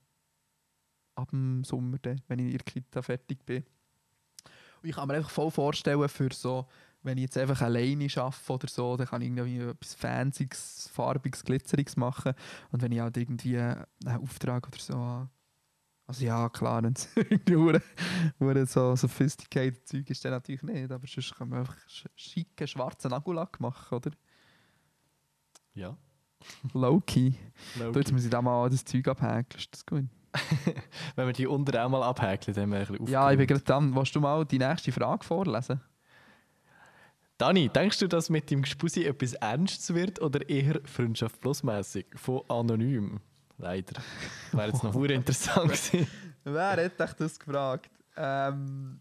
ab dem Sommer, dann, wenn ich in der Kita fertig bin. Und ich kann mir einfach voll vorstellen, für so, wenn ich jetzt einfach alleine arbeite oder so, dann kann ich irgendwie etwas Fancyes, Farbiges, Glitzeriges machen. Und wenn ich halt irgendwie einen Auftrag oder so habe. Also ja, klar, wenn es irgendwie so sophisticated Zeug ist, dann natürlich nicht. Aber sonst kann man einfach sch- schicken, schwarzen Nagellack machen, oder? Ja. Low-key. Low Du, jetzt muss ich da mal das Zeug abhäkeln, ist das gut? Wenn wir die unten auch mal abhäkeln, dann haben wir ein bisschen Ja, ich bin gerade dran. Willst du mal die nächste Frage vorlesen? Dani, denkst du, dass mit dem Gespusi etwas Ernstes wird oder eher Freundschaft plus mäßig? Von anonym. Leider. Wäre jetzt noch sehr interessant gewesen. Wer hat dich das gefragt? Ähm.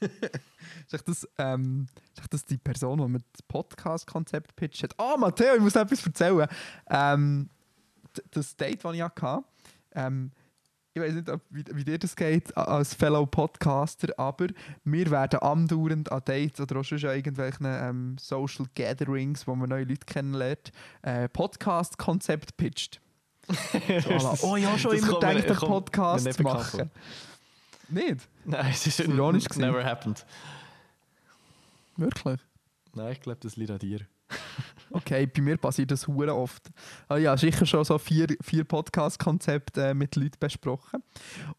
ist das, ähm, ist das die Person, die mir das Podcast-Konzept pitcht hat? Ah, Matteo, ich muss noch etwas erzählen. Ähm, das Date, das ich hatte, ähm, ich weiß nicht, ob, wie, wie dir das geht als Fellow Podcaster, aber wir werden andauernd an Dates oder auch schon an irgendwelchen ähm, Social Gatherings, wo man neue Leute kennenlernt, äh, Podcast-Konzept pitcht. So, oh ja, schon Das immer gedacht, einen Podcast zu machen. Nicht? Nein, es ist Ironisch gewesen. never happened. Wirklich? Nein, ich glaube, das liegt an dir. Okay, bei mir passiert das hure oft. Ah, ja, sicher schon so vier, vier Podcast-Konzepte äh, mit Leuten besprochen.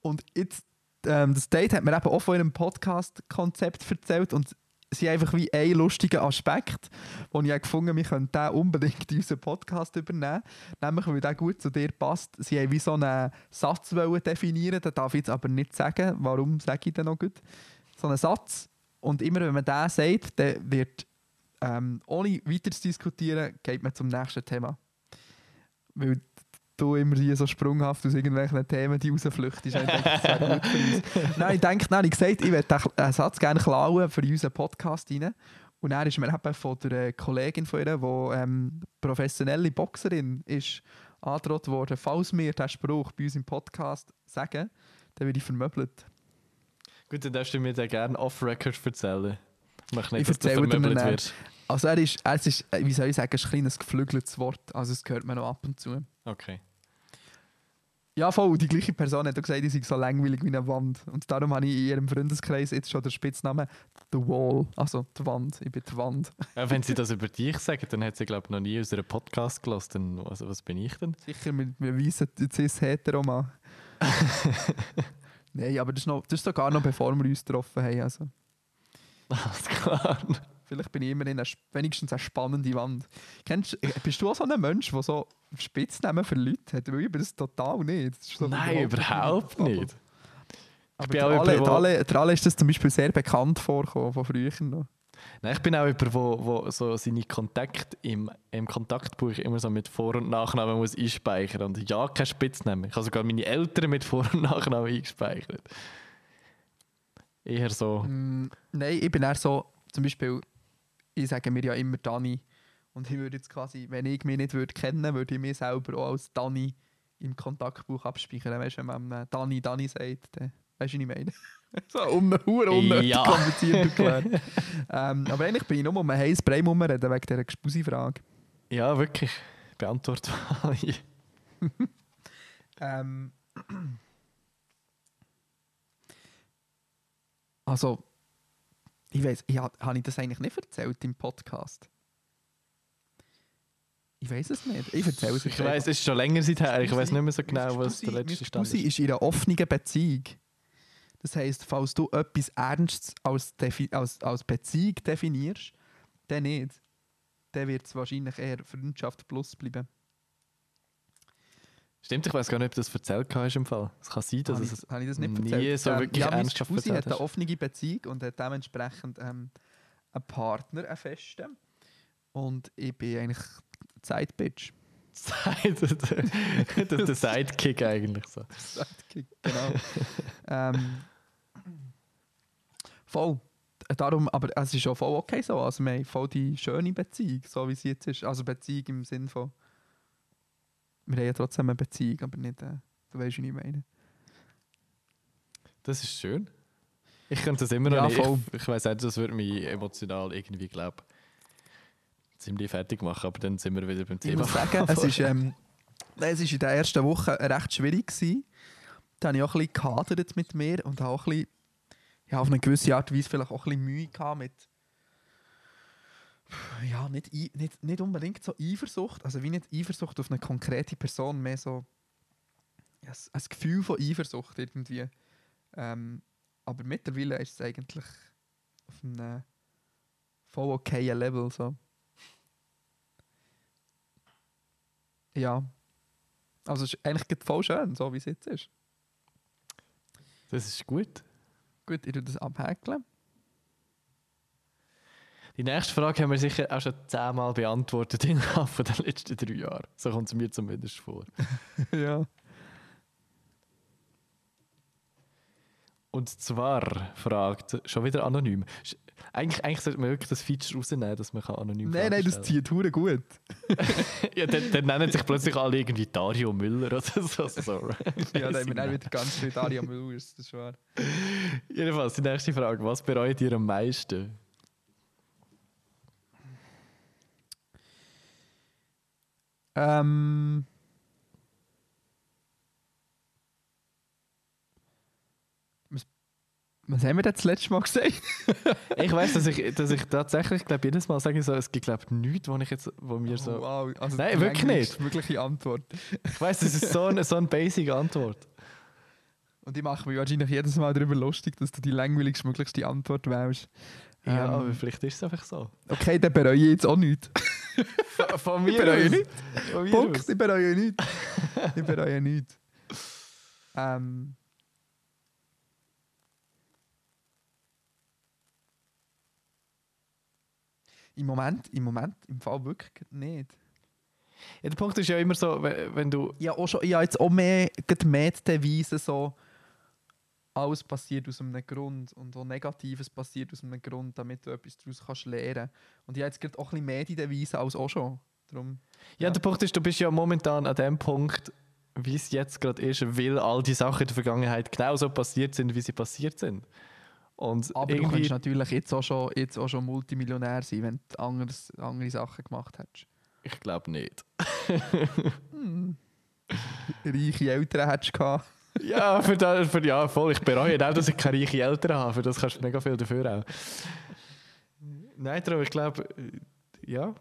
Und jetzt, ähm, das Date hat mir eben auch von einem Podcast-Konzept erzählt und haben einfach wie einen lustigen Aspekt, wo ich habe gefunden wir können den unbedingt in unseren Podcast übernehmen. Nämlich, weil der gut zu dir passt. Sie haben wie so einen Satz wollen definieren, den darf ich jetzt aber nicht sagen. Warum sage ich den noch gut? So einen Satz. Und immer wenn man den sagt, dann wird ähm, ohne weiter zu diskutieren, geht man zum nächsten Thema. Weil du immer hier so sprunghaft aus irgendwelchen Themen die rausflüchtest. Ich denke, das wäre gut für uns. Nein, ich denke, nein, ich gesagt, ich würde einen Satz gerne klauen für unseren Podcast rein. Und dann ist mir eben von der äh, Kollegin von ihr, die ähm, professionelle Boxerin ist, angedroht worden, falls wir diesen Spruch bei uns im Podcast sagen, dann werde ich vermöbelt. Gut, dann darfst du mir den gerne off-record erzählen. Ich möchte nicht, Ich dass du erzähle dir vermöbelt wirst. Also er ist, er ist, wie soll ich sagen, ein kleines geflügeltes Wort. Also es hört man noch ab und zu. Okay. Ja, voll. Die gleiche Person hat gesagt, ich sei so langweilig wie eine Wand. Und darum habe ich in ihrem Freundeskreis jetzt schon den Spitznamen The Wall. Also die Wand. Ich bin die Wand. Ja, wenn sie das über dich sagen, dann hat sie, glaube ich, noch nie unseren Podcast gelassen. Also, was bin ich denn? Sicher mit einem weißen cis-hetero-Mann. Nein, aber das ist, noch, das ist sogar noch bevor wir uns getroffen haben. Also, Alles klar. Vielleicht bin ich immerhin eine, wenigstens eine spannende Wand. Kennst, äh, bist du auch so ein Mensch, der so Spitznamen für Leute hat? Weil ich bin das total nicht. Das so Nein, überhaupt nicht. Aber bin der auch alle, der wo- alle, der alle ist das zum Beispiel sehr bekannt vorgekommen, von früher noch. Nein, ich bin auch jemand, wo, wo so seine Kontakte im, im Kontaktbuch immer so mit Vor- und Nachnamen muss einspeichern Und ja, kein Spitznamen. Ich habe sogar meine Eltern mit Vor- und Nachnamen eingespeichert. Eher so. Mm, nein, ich bin eher so, zum Beispiel, ich sage mir ja immer Dani Und ich würde jetzt quasi, wenn ich mich nicht würde kennen, würde ich mich selber auch als Dani im Kontaktbuch abspeichern. Weißt du, wenn man Dani Dani sagt, dann weißt du, was ich meine? so um eine Hure unnötig Ja. kompliziert erklärt. ähm, aber eigentlich bin ich nur um ein heißes Brei rumreden wegen dieser Gespusi-Frage. Ja, wirklich. Beantwortet alle. Ähm, also, ich weiß, ich, ha- habe ich das eigentlich nicht erzählt im Podcast? Ich weiß es nicht. Ich erzähle es Ich weiß, es ist schon länger seither. Ich weiß nicht mehr so genau, was der letzte. Stand ist. ist in einer offenen Beziehung. Das heisst, falls du etwas Ernstes als, Defi als, als Beziehung definierst, dann nicht. Dann wird es wahrscheinlich eher Freundschaft plus bleiben. Stimmt, ich weiß gar nicht, ob du das erzählt hast im Fall. Es kann sein, dass Habe ich, es habe ich das nicht nie erzählt? so wirklich ja, ernsthaft Spusi erzählt hat eine offene Beziehung und hat dementsprechend ähm, einen Partner, einen festen. Und ich bin eigentlich Side-Bitch. Side- der, der, der Sidekick eigentlich so. Sidekick, genau. ähm, voll. Darum, aber es ist auch voll okay so. Also wir haben voll die schöne Beziehung, so wie sie jetzt ist. Also Beziehung im Sinn von wir haben ja trotzdem eine Beziehung, aber nicht, äh, du weißt, wie ich meine. Das ist schön. Ich könnte das immer noch Ja, nicht. voll. Ich, ich weiß nicht, das würde mich emotional irgendwie, glaube ziemlich fertig machen, aber dann sind wir wieder beim Ich Thema. muss sagen, es ist, ähm, es ist in der ersten Woche recht schwierig gewesen. Da habe ich auch ein bisschen gehadert mit mir und habe auch ein bisschen, ja, auf eine gewisse Art und Weise vielleicht auch ein bisschen Mühe gehabt mit ja, nicht, nicht, nicht unbedingt so Eifersucht, also wie nicht Eifersucht auf eine konkrete Person, mehr so ja, ein Gefühl von Eifersucht irgendwie. Ähm, aber mittlerweile ist es eigentlich auf einem voll okayen Level so. Ja. Also es ist eigentlich voll schön, so wie es jetzt ist. Das ist gut. Gut, ich tue das abhäkeln. Die nächste Frage haben wir sicher auch schon zehnmal beantwortet innerhalb den letzten drei Jahren. So kommt es mir zumindest vor. ja. Und zwar fragt, schon wieder anonym. Eigentlich, eigentlich sollte man wirklich das Feature rausnehmen, dass man kann anonym Nein, nein, Fragen das stellen zieht hure gut. Ja, dann, dann nennen sich plötzlich alle irgendwie Dario Müller oder so. so, so Ja, da haben wir dann wieder ganz viel Daria Müller, das ist wahr. Jedenfalls, die nächste Frage. Was bereut ihr am meisten? Ähm. Was, haben wir denn das letzte Mal gesagt? Ich weiß, dass ich, dass ich tatsächlich, glaube jedes Mal sage so, es gibt glaube nichts, wo ich jetzt, wo mir so... Oh, wow. also Nein, wirklich längste Mögliche Antwort. Ich weiß, das ist so eine, so eine basic Antwort. Und ich mache mich wahrscheinlich jedes Mal darüber lustig, dass du die langweiligst möglichste Antwort wählst. Ja, Ähm, aber vielleicht ist es einfach so. Okay, dann bereue ich jetzt auch nichts. Von, von Ich bereue aus. nichts. Mir Punkt, ich bereue nichts. ich bereue nichts. Ähm. Im Moment, im Moment, im Fall wirklich nicht. Ja, der Punkt ist ja immer so, wenn, du... Habe auch schon, habe jetzt auch mehr, mehr die Devise so, alles passiert aus einem Grund und auch Negatives passiert aus einem Grund, damit du etwas daraus kannst lernen. Und ich habe jetzt gerade auch ein bisschen mehr die Devise als auch schon. Darum, Ja, Ja. der Punkt ist, du bist ja momentan an dem Punkt, wie es jetzt gerade ist, weil all die Sachen in der Vergangenheit genauso passiert sind, wie sie passiert sind. Und aber du irgendwie... kannst natürlich jetzt auch schon, jetzt auch schon Multimillionär sein, wenn du anderes, andere Sachen gemacht hättest. Ich glaube nicht. Reiche Eltern hättest du gehabt. Ja, für das, für, ja, voll. Ich bereue auch, dass ich keine reiche Eltern habe. Für das kannst du mega viel dafür auch. Nein, darum, ich glaube, äh, ja,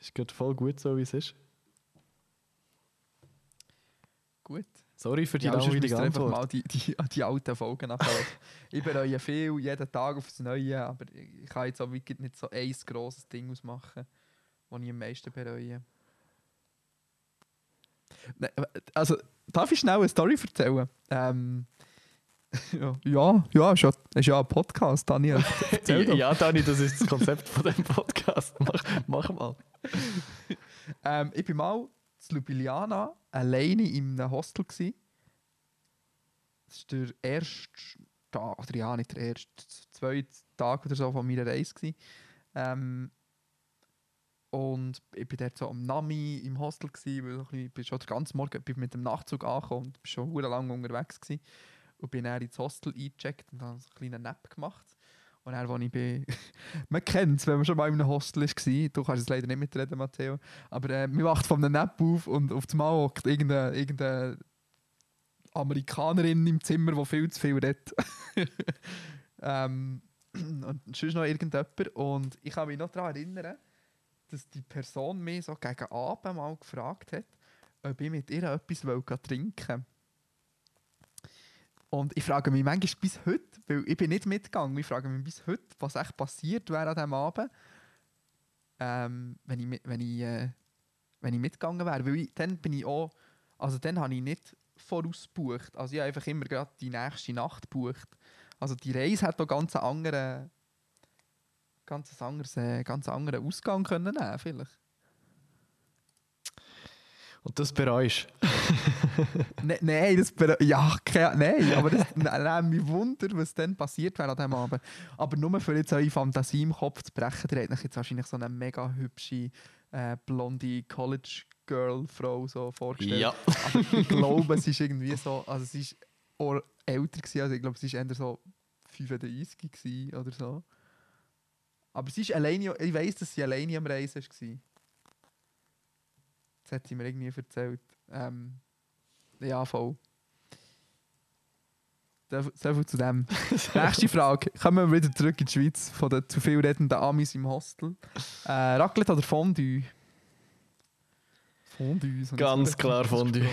ist gerade voll gut so, wie es ist. Gut. Sorry für die Ja, langweilige Antwort. mal die, die, die alten Folgen nachhören. ich bereue viel, jeden Tag aufs Neue, aber ich ich kann jetzt auch wirklich nicht so ein grosses Ding ausmachen, das ich am meisten bereue. Nein, also, darf ich schnell eine Story erzählen? Ähm, ja, ja, ist ja, ist ja ein Podcast, Daniel. Doch. Ja, Dani, das ist das Konzept von dem Podcast. Mach, mach mal. Ähm, ich war mal in Ljubljana alleine in einem Hostel. Gewesen. Das war der erste Tag, oder ja, nicht der erste, der zweite Tag oder so von meiner Reise. Gewesen. Ähm, Und ich bin dort so am Nami im Hostel, gewesen, weil ich ein schon den ganzen Morgen bin mit dem Nachtzug angekommen und schon hure lange unterwegs gewesen. Und bin dann ins Hostel eingecheckt und habe so einen kleinen Nap gemacht. Und dann, als ich bin... man kennt es, wenn man schon mal in einem Hostel war. Du kannst es leider nicht mitreden, Matteo. Aber äh, man wacht von einem Nap auf und auf das Mal hockt irgendeine, irgendeine Amerikanerin im Zimmer, die viel zu viel redet. ähm, und sonst noch irgendjemand. Und ich kann mich noch daran erinnern, dass die Person mich so gegen Abend mal gefragt hat, ob ich mit ihr etwas trinken wollte. Und ich frage mich manchmal bis heute, weil ich bin nicht mitgegangen, ich frage mich bis heute, was echt passiert wäre an diesem Abend, ähm, wenn, ich, wenn, ich, äh, wenn ich mitgegangen wäre. Weil ich, dann bin ich auch, also dann habe ich nicht vorausgebucht, also ich habe einfach immer gerade die nächste Nacht gebucht. Also die Reise hat auch ganz einen anderen, ganz anderes, äh, ganz anderen Ausgang können nehmen, vielleicht. Und das bereust Ne- Nein, das bere- ja, keine, nein, aber das nimmt mich Wunder, was dann passiert wäre an diesem Abend. Aber nur für jetzt eure Fantasie im Kopf zu brechen, ihr habt jetzt wahrscheinlich so eine mega hübsche, äh, blonde College-Girl-Frau so vorgestellt. Ja. Aber ich glaube, es ist irgendwie so, also es ist auch älter gewesen, also ich glaube, es ist eher so 35 gewesen oder so. Aber sie ist alleine, ich weiss, dass sie alleine am Reisen war. Das hat sie mir irgendwie erzählt. Ähm, ja, voll. So viel zu dem. Nächste Frage. Kommen wir wieder zurück in die Schweiz von den zu viel redenden Amis im Hostel. Äh, Raclette oder Fondue? Fondue. so Ganz klar Fondue.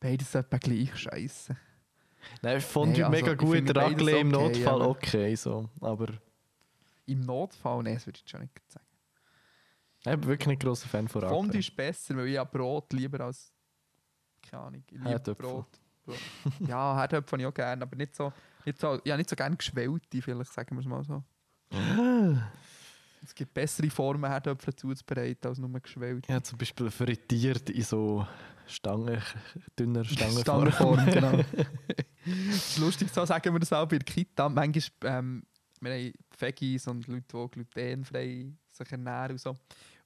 Beides etwa gleich scheiße. Nein, Fondue Nee, also, mega ich gut, Raclette im okay, Notfall aber- okay, so. Aber Im Notfall, nein, das würde ich schon nicht sagen. ich bin wirklich nicht grosser Fan von Fondue Raclette. ist besser, weil ich habe Brot lieber als. Keine Ahnung. Ich liebe Herdöpfel. Brot. Ja, Herdöpfel habe ich auch gerne, aber nicht so. Nicht so ja, nicht so gerne geschwellte, vielleicht, sagen wir es mal so. Es gibt bessere Formen, Herdöpfel zuzubereiten, als nur geschwellt. Ja, zum Beispiel frittiert in so Stangen, dünner Stangenform. Stangenform, genau. Es ist lustig, so sagen wir das auch bei der Kita. Manchmal, ähm, wir haben Veggies und Leute, die glutenfrei sich ernähren und so.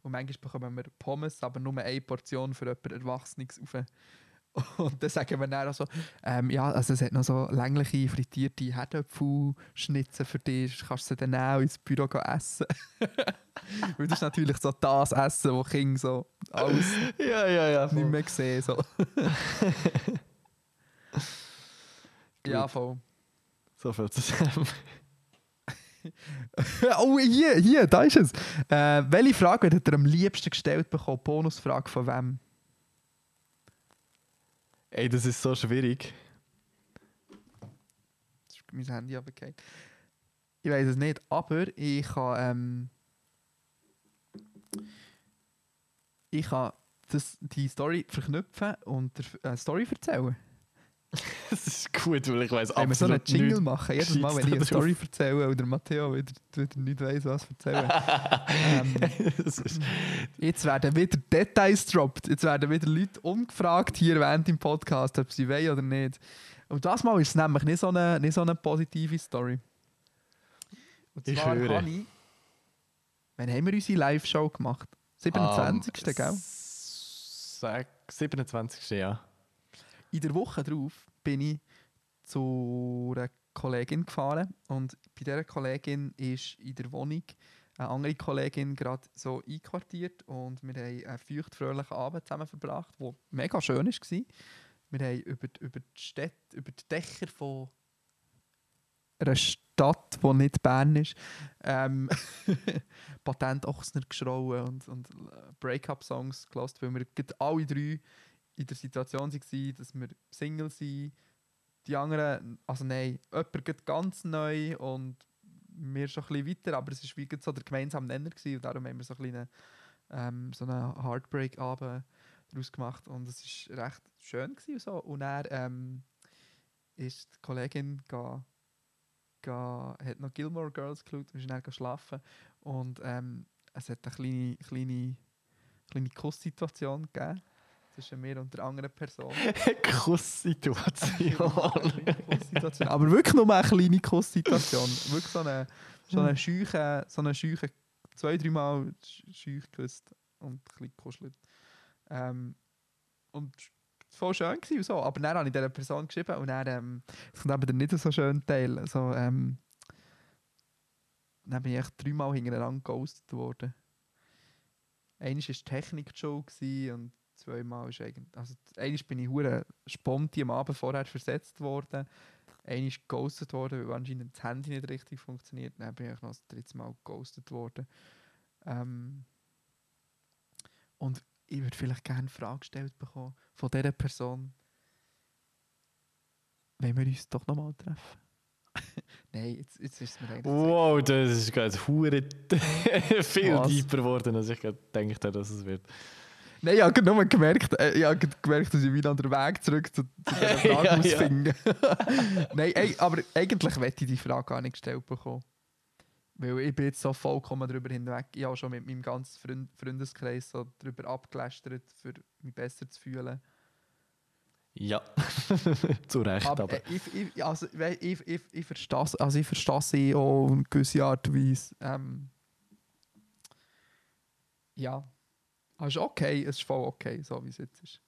Und manchmal bekommen wir Pommes, aber nur eine Portion für jemanden Erwachsenes rauf. Und dann sagen wir dann auch so, ähm, ja, also es hat noch so längliche frittierte Herdöpfelschnitze für dich, kannst du sie dann auch ins Büro essen. Weil das ist natürlich so das Essen, wo Kinder so alles ja, ja, ja. nicht mehr sehen. So. ja, voll. So viel zusammen. oh, hier, hier, da ist es. Äh, welche Frage hat er am liebsten gestellt bekommen? Bonusfrage von wem? Ey, das ist so schwierig. Das ist mein Handy runtergefallen. Ich weiß es nicht, aber ich kann. Ähm, ich kann das, die Story verknüpfen und eine äh, Story erzählen. Das ist gut, weil ich weiß Wenn wir so einen absolut Jingle machen, jedes Mal, wenn ich eine Story erzähle oder Matteo wieder, wieder nicht weiss, was erzählen. ähm, Jetzt werden wieder Details gedroppt. Jetzt werden wieder Leute umgefragt hier während im Podcast, ob sie wollen oder nicht. Und das Mal ist es nämlich nicht so eine, nicht so eine positive Story. Und Ich zwar höre. habe ich... Wann haben wir unsere Live-Show gemacht? 27. Am gell? Sech- 27. ja. In der Woche darauf bin ich zu einer Kollegin gefahren und bei dieser Kollegin ist in der Wohnung eine andere Kollegin gerade so einquartiert und wir haben einen feuchtfröhlichen Abend zusammen verbracht, der mega schön war. Wir haben über, die- über die Städte, über die Dächer von einer Stadt, die nicht Bern ist, ähm, Patent Ochsner geschrauen und, und Break-up-Songs gelassen, weil wir alle drei in der Situation waren, dass wir Single sind. Die anderen, also nein, jemand geht ganz neu und wir schon ein bisschen weiter, aber es war wie so der gemeinsame Nenner gewesen, und darum haben wir so, ein ähm, so einen Heartbreak-Abend daraus gemacht und es war recht schön gewesen und so. Und er ähm, ist die Kollegin ga, ga, hat noch Gilmore Girls geschaut und ist dann schlafen und ähm, es hat eine kleine, kleine, kleine Kusssituation gegeben zwischen mir und der anderen Person. Kusssituation. Kusssituation. Aber wirklich nur eine kleine Kusssituation. Wirklich so eine so einen scheuchen, so einen scheuchen, zwei, dreimal sch- scheuch geküsst und ein bisschen gekuschelt. Ähm, und es war voll schön gewesen und so. Aber dann habe ich dieser Person geschrieben und dann, ähm, es kommt eben der nicht so schön Teil. So, ähm, dann bin ich echt dreimal hintereinander geghostet worden. Einmal war die Technik gewesen und zweimal ist eigentlich. Also, einmal bin ich hure spontan am Abend vorher versetzt worden. Einmal geghostet worden, weil anscheinend das Handy nicht richtig funktioniert. Dann bin ich noch das dritte Mal geghostet worden. Ähm, und ich würde vielleicht gerne eine Frage gestellt bekommen von dieser Person. Wollen wir uns doch nochmal treffen? Nein, jetzt, jetzt ist es mir eigentlich. Wow, das ist gerade hure viel Was? deeper geworden, als ich gedacht habe, dass es wird. Nein, ich habe nur gemerkt, äh, ich habe gemerkt, dass ich wieder an den Weg zurück zu, zu dieser Frage Ja, muss finden. Nein, ey, aber eigentlich wette ich die Frage gar nicht gestellt bekommen. Weil ich bin jetzt so vollkommen darüber hinweg. Ich habe schon mit meinem ganzen Freund Freundeskreis so darüber abgelästert, für mich besser zu fühlen. Ja, zu Recht, aber. Aber, äh, ich, ich, also, ich, ich, ich verstehe es also ich auch in gewisser Art und Weise. Ähm, ja, aber es ist okay, es ist voll okay, so wie es jetzt ist.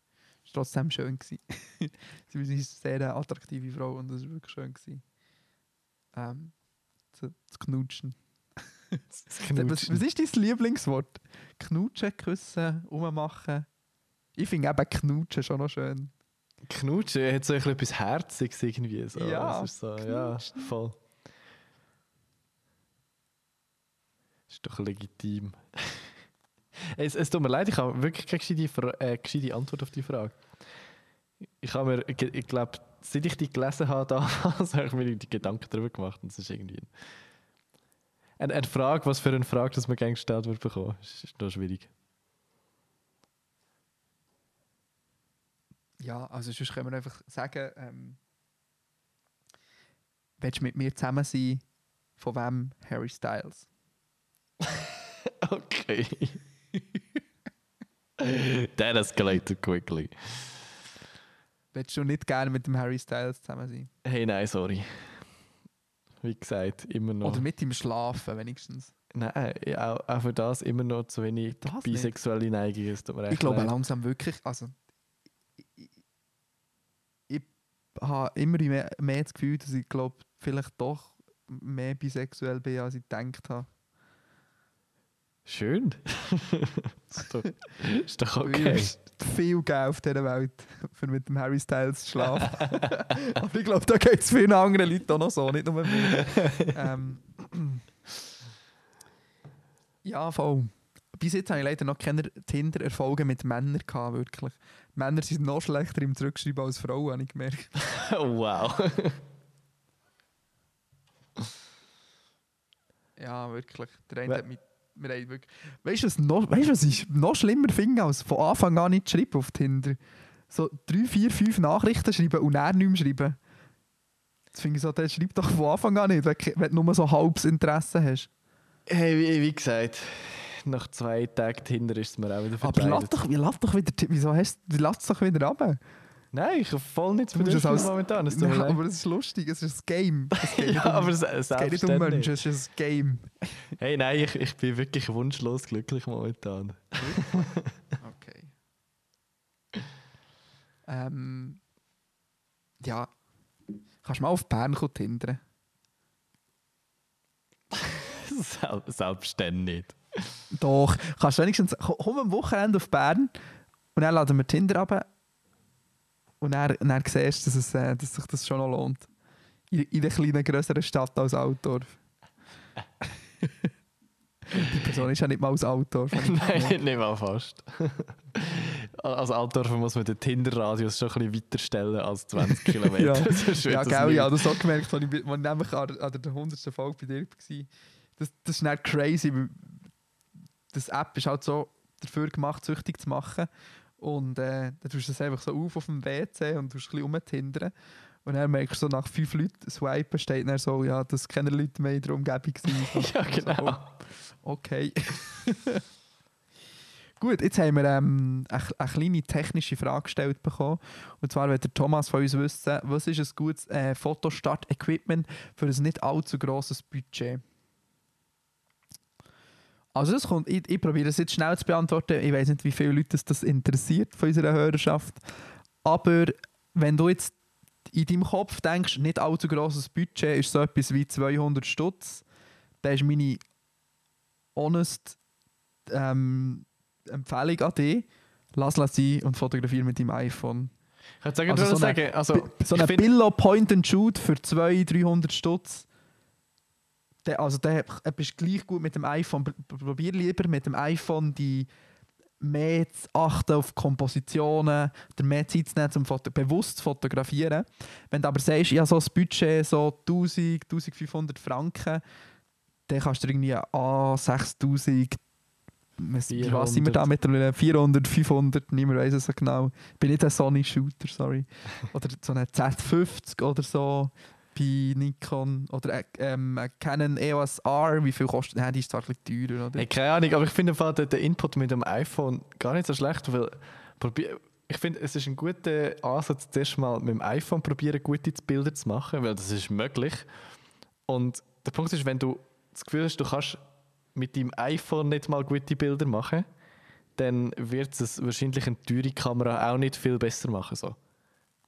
Es war trotzdem schön. gewesen. sie ist eine sehr attraktive Frau und es war wirklich schön. Gewesen. Ähm, zu, zu knutschen. Das Was, Knutschen. was ist dein Lieblingswort? Knutschen, küssen, rummachen? Ich finde eben knutschen schon noch schön. Knutschen hat so ein bisschen etwas Herziges irgendwie. So. Ja, so, ja, voll. Ist doch legitim. es, es tut mir leid, ich habe wirklich keine gescheite, äh, gescheite Antwort auf die Frage. Ich habe mir, ich, glaube, seit ich die gelesen habe, damals, habe ich mir die Gedanken darüber gemacht. Und es ist irgendwie eine, eine Frage, was für eine Frage, dass man gerne gestellt wird bekommen. Ist, ist noch schwierig. Ja, also sonst können wir einfach sagen, ähm, willst du mit mir zusammen sein? Von wem? Harry Styles. Okay. That escalated quickly. Willst du nicht gerne mit dem Harry Styles zusammen sein? Hey, nein, sorry. Wie gesagt, immer noch. Oder mit ihm schlafen wenigstens? nein, auch, auch für das immer noch zu wenig Das bisexuelle tut mir Ich glaube leid. langsam wirklich, also ich, ich, ich habe immer mehr, mehr das Gefühl, dass ich glaube, vielleicht doch mehr bisexuell bin, als ich gedacht habe. Schön. ist, doch, ist doch okay. Viel Geld auf dieser Welt, für mit dem Harry Styles zu schlafen. Aber ich glaube, da geht es vielen anderen Leuten auch noch so, nicht nur mir. ähm, ja, voll. Bis jetzt habe ich leider noch keine Tinder-Erfolge mit Männern gehabt, wirklich. Männer sind noch schlechter im Zurückschreiben als Frauen, habe ich gemerkt. wow. Ja, wirklich. Der eine hat mich, wir haben wirklich... Weißt du, was, noch, weißt, was ich noch schlimmer finde, als von Anfang an nicht schreiben auf Tinder? So drei, vier, fünf Nachrichten schreiben und dann nicht mehr schreiben. Das finde ich so, dann schreib doch von Anfang an nicht, wenn, du nur so halbes Interesse hast. Hey, wie, wie gesagt, nach zwei Tagen Tinder ist es mir auch wieder Aber lass verkleidet. doch, lass doch wieder... Wieso hast du... Lass es doch wieder runter. Nein, ich habe voll nichts Bedürfnis als- momentan. Es leid. aber es ist lustig, es ist ein Game. Es geht, ja, um, aber es, es geht nicht um Menschen, es ist ein Game. Hey, nein, ich, ich bin wirklich wunschlos glücklich momentan. Okay. Ähm, ja. Kannst du mal auf Bern kommen, tindern? Sel selbst dann nicht. Doch. Kannst du wenigstens... ko- Komm am Wochenende auf Bern und dann laden wir Tinder ab. Und dann, dann siehst du, dass, es, äh, dass sich das schon noch lohnt. In, in einer kleinen, grösseren Stadt als Altdorf. Die Person ist ja nicht mal aus Altdorf. Nein, nicht mal fast. Als Altdorfer muss man den Tinder-Radius schon ein bisschen weiter stellen als 20 Kilometer. Ja. Ja, das gell, ich habe das auch gemerkt, als ich, als ich nämlich an, an der 100. Folge bei dir war. Das, das ist nicht crazy, weil das App ist halt so dafür gemacht, süchtig zu machen. Und äh, dann tust du das einfach so auf auf dem WC und tust ein bisschen rumtindern. Und dann merkst du so, nach fünf Leuten swipen, steht dann so, ja, dass keine Leute mehr in der Umgebung sind. Ja, genau. Okay. Gut, jetzt haben wir ähm, eine, eine kleine technische Frage gestellt bekommen. Und zwar wird der Thomas von uns wissen, was ist ein gutes äh, Fotostart-Equipment für ein nicht allzu grosses Budget? Also das kommt, ich, ich probiere es jetzt schnell zu beantworten. Ich weiß nicht, wie viele Leute das, das interessiert von unserer Hörerschaft. Aber wenn du jetzt in deinem Kopf denkst, nicht allzu grosses Budget ist so etwas wie 200 Stutz, dann ist meine honest ähm, Empfehlung an dich, lass es sein und fotografiere mit deinem iPhone. Ich würde sagen, Also so eine- sagen, also, So ich ein find- Billo Point and Shoot für 200, 300 Stutz. Der, also der bist gleich gut mit dem iPhone. Pr- pr- Probier lieber mit dem iPhone die mehr zu achten auf Kompositionen, der mehr Zeit zu nehmen, um Foto bewusst zu fotografieren. Wenn du aber sagst, ich habe so ein Budget, so 1000, 1500 Franken, dann kannst du irgendwie an 6000 was sind wir da 400. mittlerweile? 400, 500, niemand weiß es so genau. Ich bin nicht ein Sony-Shooter, sorry. Oder so eine Z50 oder so bei Nikon. Oder äh, ähm, ein Canon EOS R, wie viel kostet? Nein, die ist zwar ein teurer. Oder? Hey, keine Ahnung, aber ich finde den, Input mit dem iPhone gar nicht so schlecht, weil ich finde, es ist ein guter Ansatz, zuerst mal mit dem iPhone probieren, gute Bilder zu machen, weil das ist möglich. Und der Punkt ist, wenn du das Gefühl hast, du kannst mit deinem iPhone nicht mal gute Bilder machen, dann wird es wahrscheinlich eine teure Kamera auch nicht viel besser machen. So.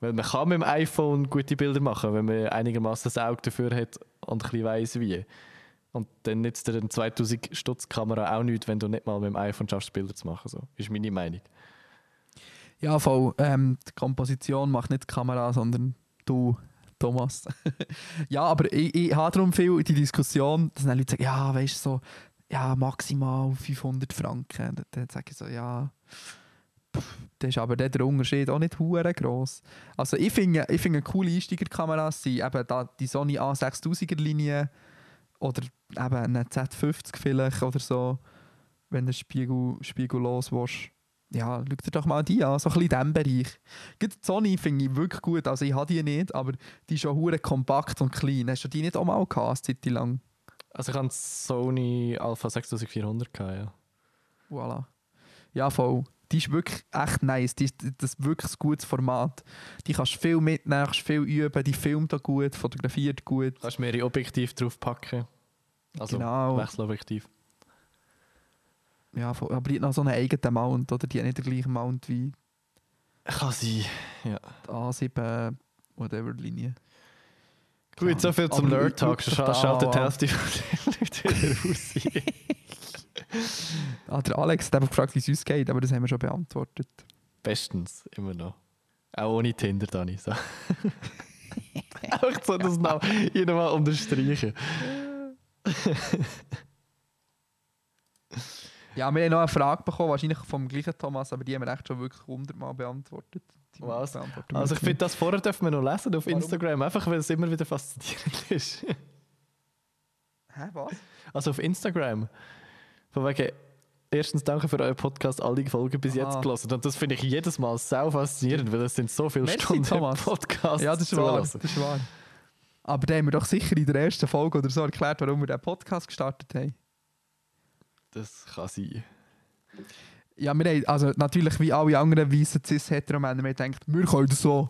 Weil man kann mit dem iPhone gute Bilder machen, wenn man einigermaßen das Auge dafür hat und ein bisschen weiss wie. Und dann nützt dir eine 2000 Stutz Kamera auch nichts, wenn du nicht mal mit dem iPhone schaffst, Bilder zu machen. So. Ist meine Meinung. Ja, voll. Ähm, die Komposition macht nicht die Kamera, sondern du, Thomas. ja, aber ich, ich habe darum viel die Diskussion, dass dann Leute sagen, ja, weißt du, so, ja, maximal 500 Franken. Dann, sage ich so, ja, das ist aber der Unterschied auch nicht hure gross. Also ich finde, ich finde coole Einsteigerkameras sind eben da die Sony A6000er Linie oder eben eine Z50 vielleicht oder so, wenn du Spiegel, spiegellos willst ja, schau dir doch mal die an, so ein bisschen in diesem Bereich. Die Sony finde ich wirklich gut, also ich habe die nicht, aber die ist schon hure kompakt und klein. Hast du die nicht auch mal gehabt, eine Zeit lang? Also ich habe Sony Alpha 6400 gehabt, ja. Voilà. Ja, voll. Die ist wirklich echt nice. Die ist, das ist wirklich ein gutes Format. Die kannst du viel mitnehmen, kannst viel üben, die filmt auch gut, fotografiert gut. Kannst mehrere Objektive drauf packen. Also Genau. Wechselobjektiv. Ja. Aber die hat noch so einen eigenen Mount, oder? Die hat nicht den gleichen Mount wie Kann sein. Ja. die A7 whatever Linie. Gut, so viel zum Aber Nerd Talk. schau Schon dir schaltet die. Hälfte von den Leuten wieder raus. Ah, der Alex hat einfach gefragt, wie es uns geht, aber das haben wir schon beantwortet. Bestens, immer noch. Auch ohne Tinder, Dani. So. Einfach so das noch nochmal unterstreichen. Ja, wir haben noch eine Frage bekommen, wahrscheinlich vom gleichen Thomas, aber die haben wir echt schon wirklich hundertmal beantwortet. Was? beantworten wir Also ich finde, das vorher dürfen wir noch lesen auf Warum? Instagram, einfach weil es immer wieder faszinierend ist. Hä, was? Also auf Instagram. Von wegen, erstens danke für euren Podcast, alle Folgen bis jetzt Aha. gelesen. Und das finde ich jedes Mal sau faszinierend, weil es sind so viele Merci, Stunden Thomas. Podcast Ja, das ist wahr. Das ist wahr. Aber da haben wir doch sicher in der ersten Folge oder so erklärt, warum wir den Podcast gestartet haben. Das kann sein. Ja, wir haben, also natürlich wie alle anderen weißen cis-hetero-Männer, wir gedacht, wir können das so.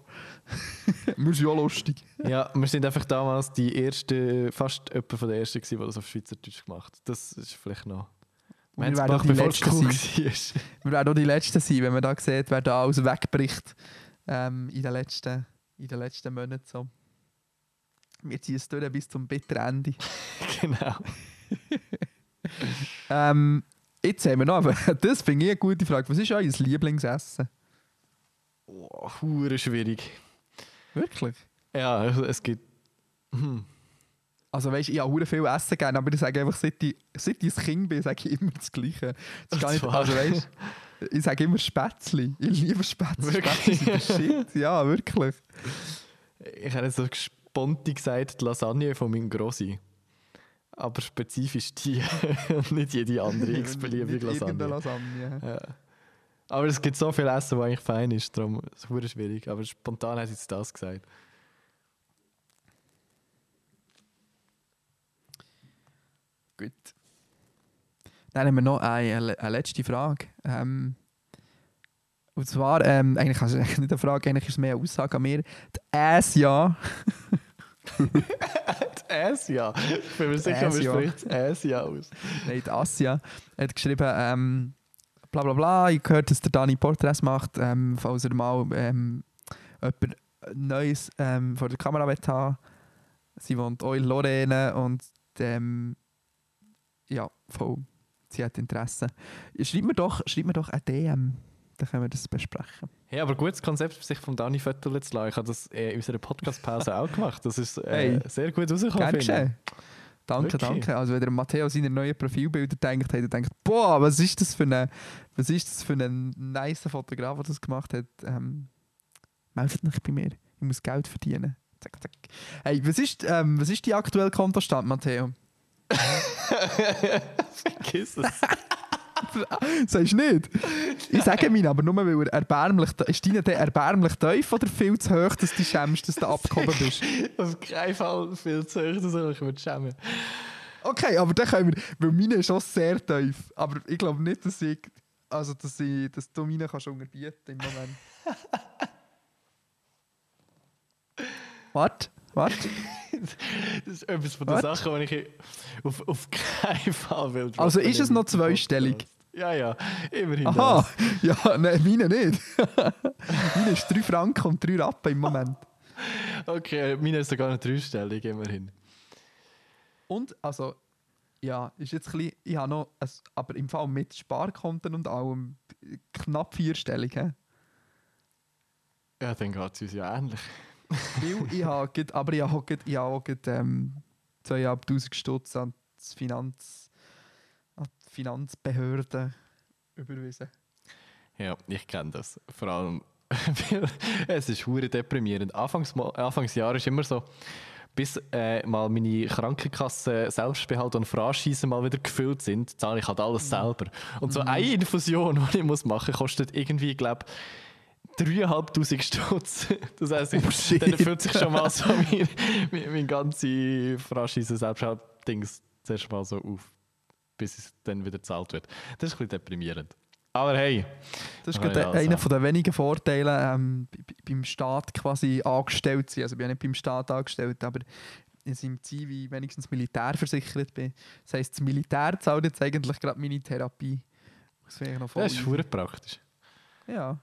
wir sind auch lustig. Ja, wir sind einfach damals die erste, fast jemand von der ersten die das auf Schweizerdeutsch gemacht. Das ist vielleicht noch. Wir werden auch die Letzten sein. Wir werden auch die Letzten sein, wenn man da sieht, wer da alles wegbricht ähm, in, den letzten, in den letzten Monaten. So. Wir ziehen es durch bis zum bitteren Ende. genau. Ähm, jetzt haben wir noch, aber das finde ich eine gute Frage. Was ist euer Lieblingsessen? Oh, schwierig. Wirklich? Ja, es gibt. Hm. Also weißt, ich habe hure viel Essen gerne, aber ich sage einfach, seit ich, seit ich ein Kind bin, sage ich immer das Gleiche. Das Das nicht, also weißt, ich sage immer Spätzli. Ich liebe Spätzli. Wirklich? Spätzli Shit. Ja, wirklich. Ich habe so gesponti gesagt, die Lasagne von meinem Grossi. Aber spezifisch die und nicht jede andere x-beliebige Lasagne. Lasagne. Ja. Aber es gibt so viel Essen, das eigentlich fein ist, darum ist es schwierig. Aber spontan hat jetzt das gesagt. Gut. Dann haben wir noch eine, eine letzte Frage. Ähm, und zwar, ähm, eigentlich also eigentlich nicht eine Frage, eigentlich ist es mehr eine Aussage an mir. Die Ass ja. Asia. Ich bin mir sicher, man Asia. spricht Asia aus. Nein, die Asia hat geschrieben, ähm, bla bla bla, ich gehört, dass der Dani Porträts macht, ähm, falls er mal ähm, jemand Neues ähm, vor der Kamera haben Sie wohnt auch in Lorraine und ähm, ja, voll, sie hat Interesse. Schreib mir doch, schreib mir doch eine DM, dann können wir das besprechen. Hey, aber gutes Konzept, sich vom Dani Viertel zu lassen. Ich habe das in unserer Podcast-Pause auch gemacht. Das ist äh, Hey. sehr gut rausgekommen. Gern. Danke, Wirklich? danke. Also wenn der Matteo seine neuen Profilbilder denkt, hat er denkt, boah, was ist das für ein, was ist das für ein nice Fotograf, der das gemacht hat. Ähm, meldet euch bei mir. Ich muss Geld verdienen. Zack, zack. Hey, was ist, ähm, was ist die aktuelle Kontostand, Matteo? Vergiss es. Sagst du nicht? Ich sage mir aber nur, weil er erbärmlich, ist deine der erbärmlich tief oder viel zu hoch, dass du schämst, dass du abgehoben bist? Auf keinen Fall viel zu hoch, dass ich mich schämen Okay, aber dann können wir, weil meine ist auch sehr tief. Aber ich glaube nicht, dass ich, also dass, ich, dass du meine kannst unterbieten im Moment. Warte, warte. Das ist etwas von den Was? Sachen, die ich auf, auf keinen Fall will. Also ist es noch zweistellig? Ja, ja, immerhin. Aha, ja, nein, meine nicht. meine ist 3 Franken und 3 Rappen im Moment. Das. Okay, meine ist sogar eine dreistellig, immerhin. Und, also, ja, ist jetzt ein bisschen, ich habe noch, ein, aber im Fall mit Sparkonten und allem, knapp vierstellig. He? Ja, dann geht es uns ja ähnlich. Weil ich habe, grad- aber ich habe, grad- ich habe grad, ähm, 2'500 Stutz an die, Finanz, an die Finanzbehörde überwiesen. Ja, ich kenne das. Vor allem, es ist hure deprimierend. Anfangs, Anfangsjahr ist immer so, bis äh, mal meine Krankenkasse Selbstbehalt und Franchise mal wieder gefüllt sind, zahle ich halt alles selber. Und so eine Infusion, die ich muss machen muss, kostet irgendwie, glaube ich, 3'500 Stutz. Das heisst, Oh, dann erfüllt sich schon mal so mein, mein, mein ganze Franchise Selbstbehalt-Dings zuerst mal so auf, bis es dann wieder gezahlt wird. Das ist ein bisschen deprimierend. Aber hey, Das ist gerade ja, einer also. der wenigen Vorteile, ähm, beim Staat quasi angestellt zu sein. Also ich bin ja nicht beim Staat angestellt, aber in seinem Ziel wenigstens militärversichert bin. Das heisst, das Militär zahlt jetzt eigentlich gerade meine Therapie. Das ich noch voll das ist hure praktisch. Ja.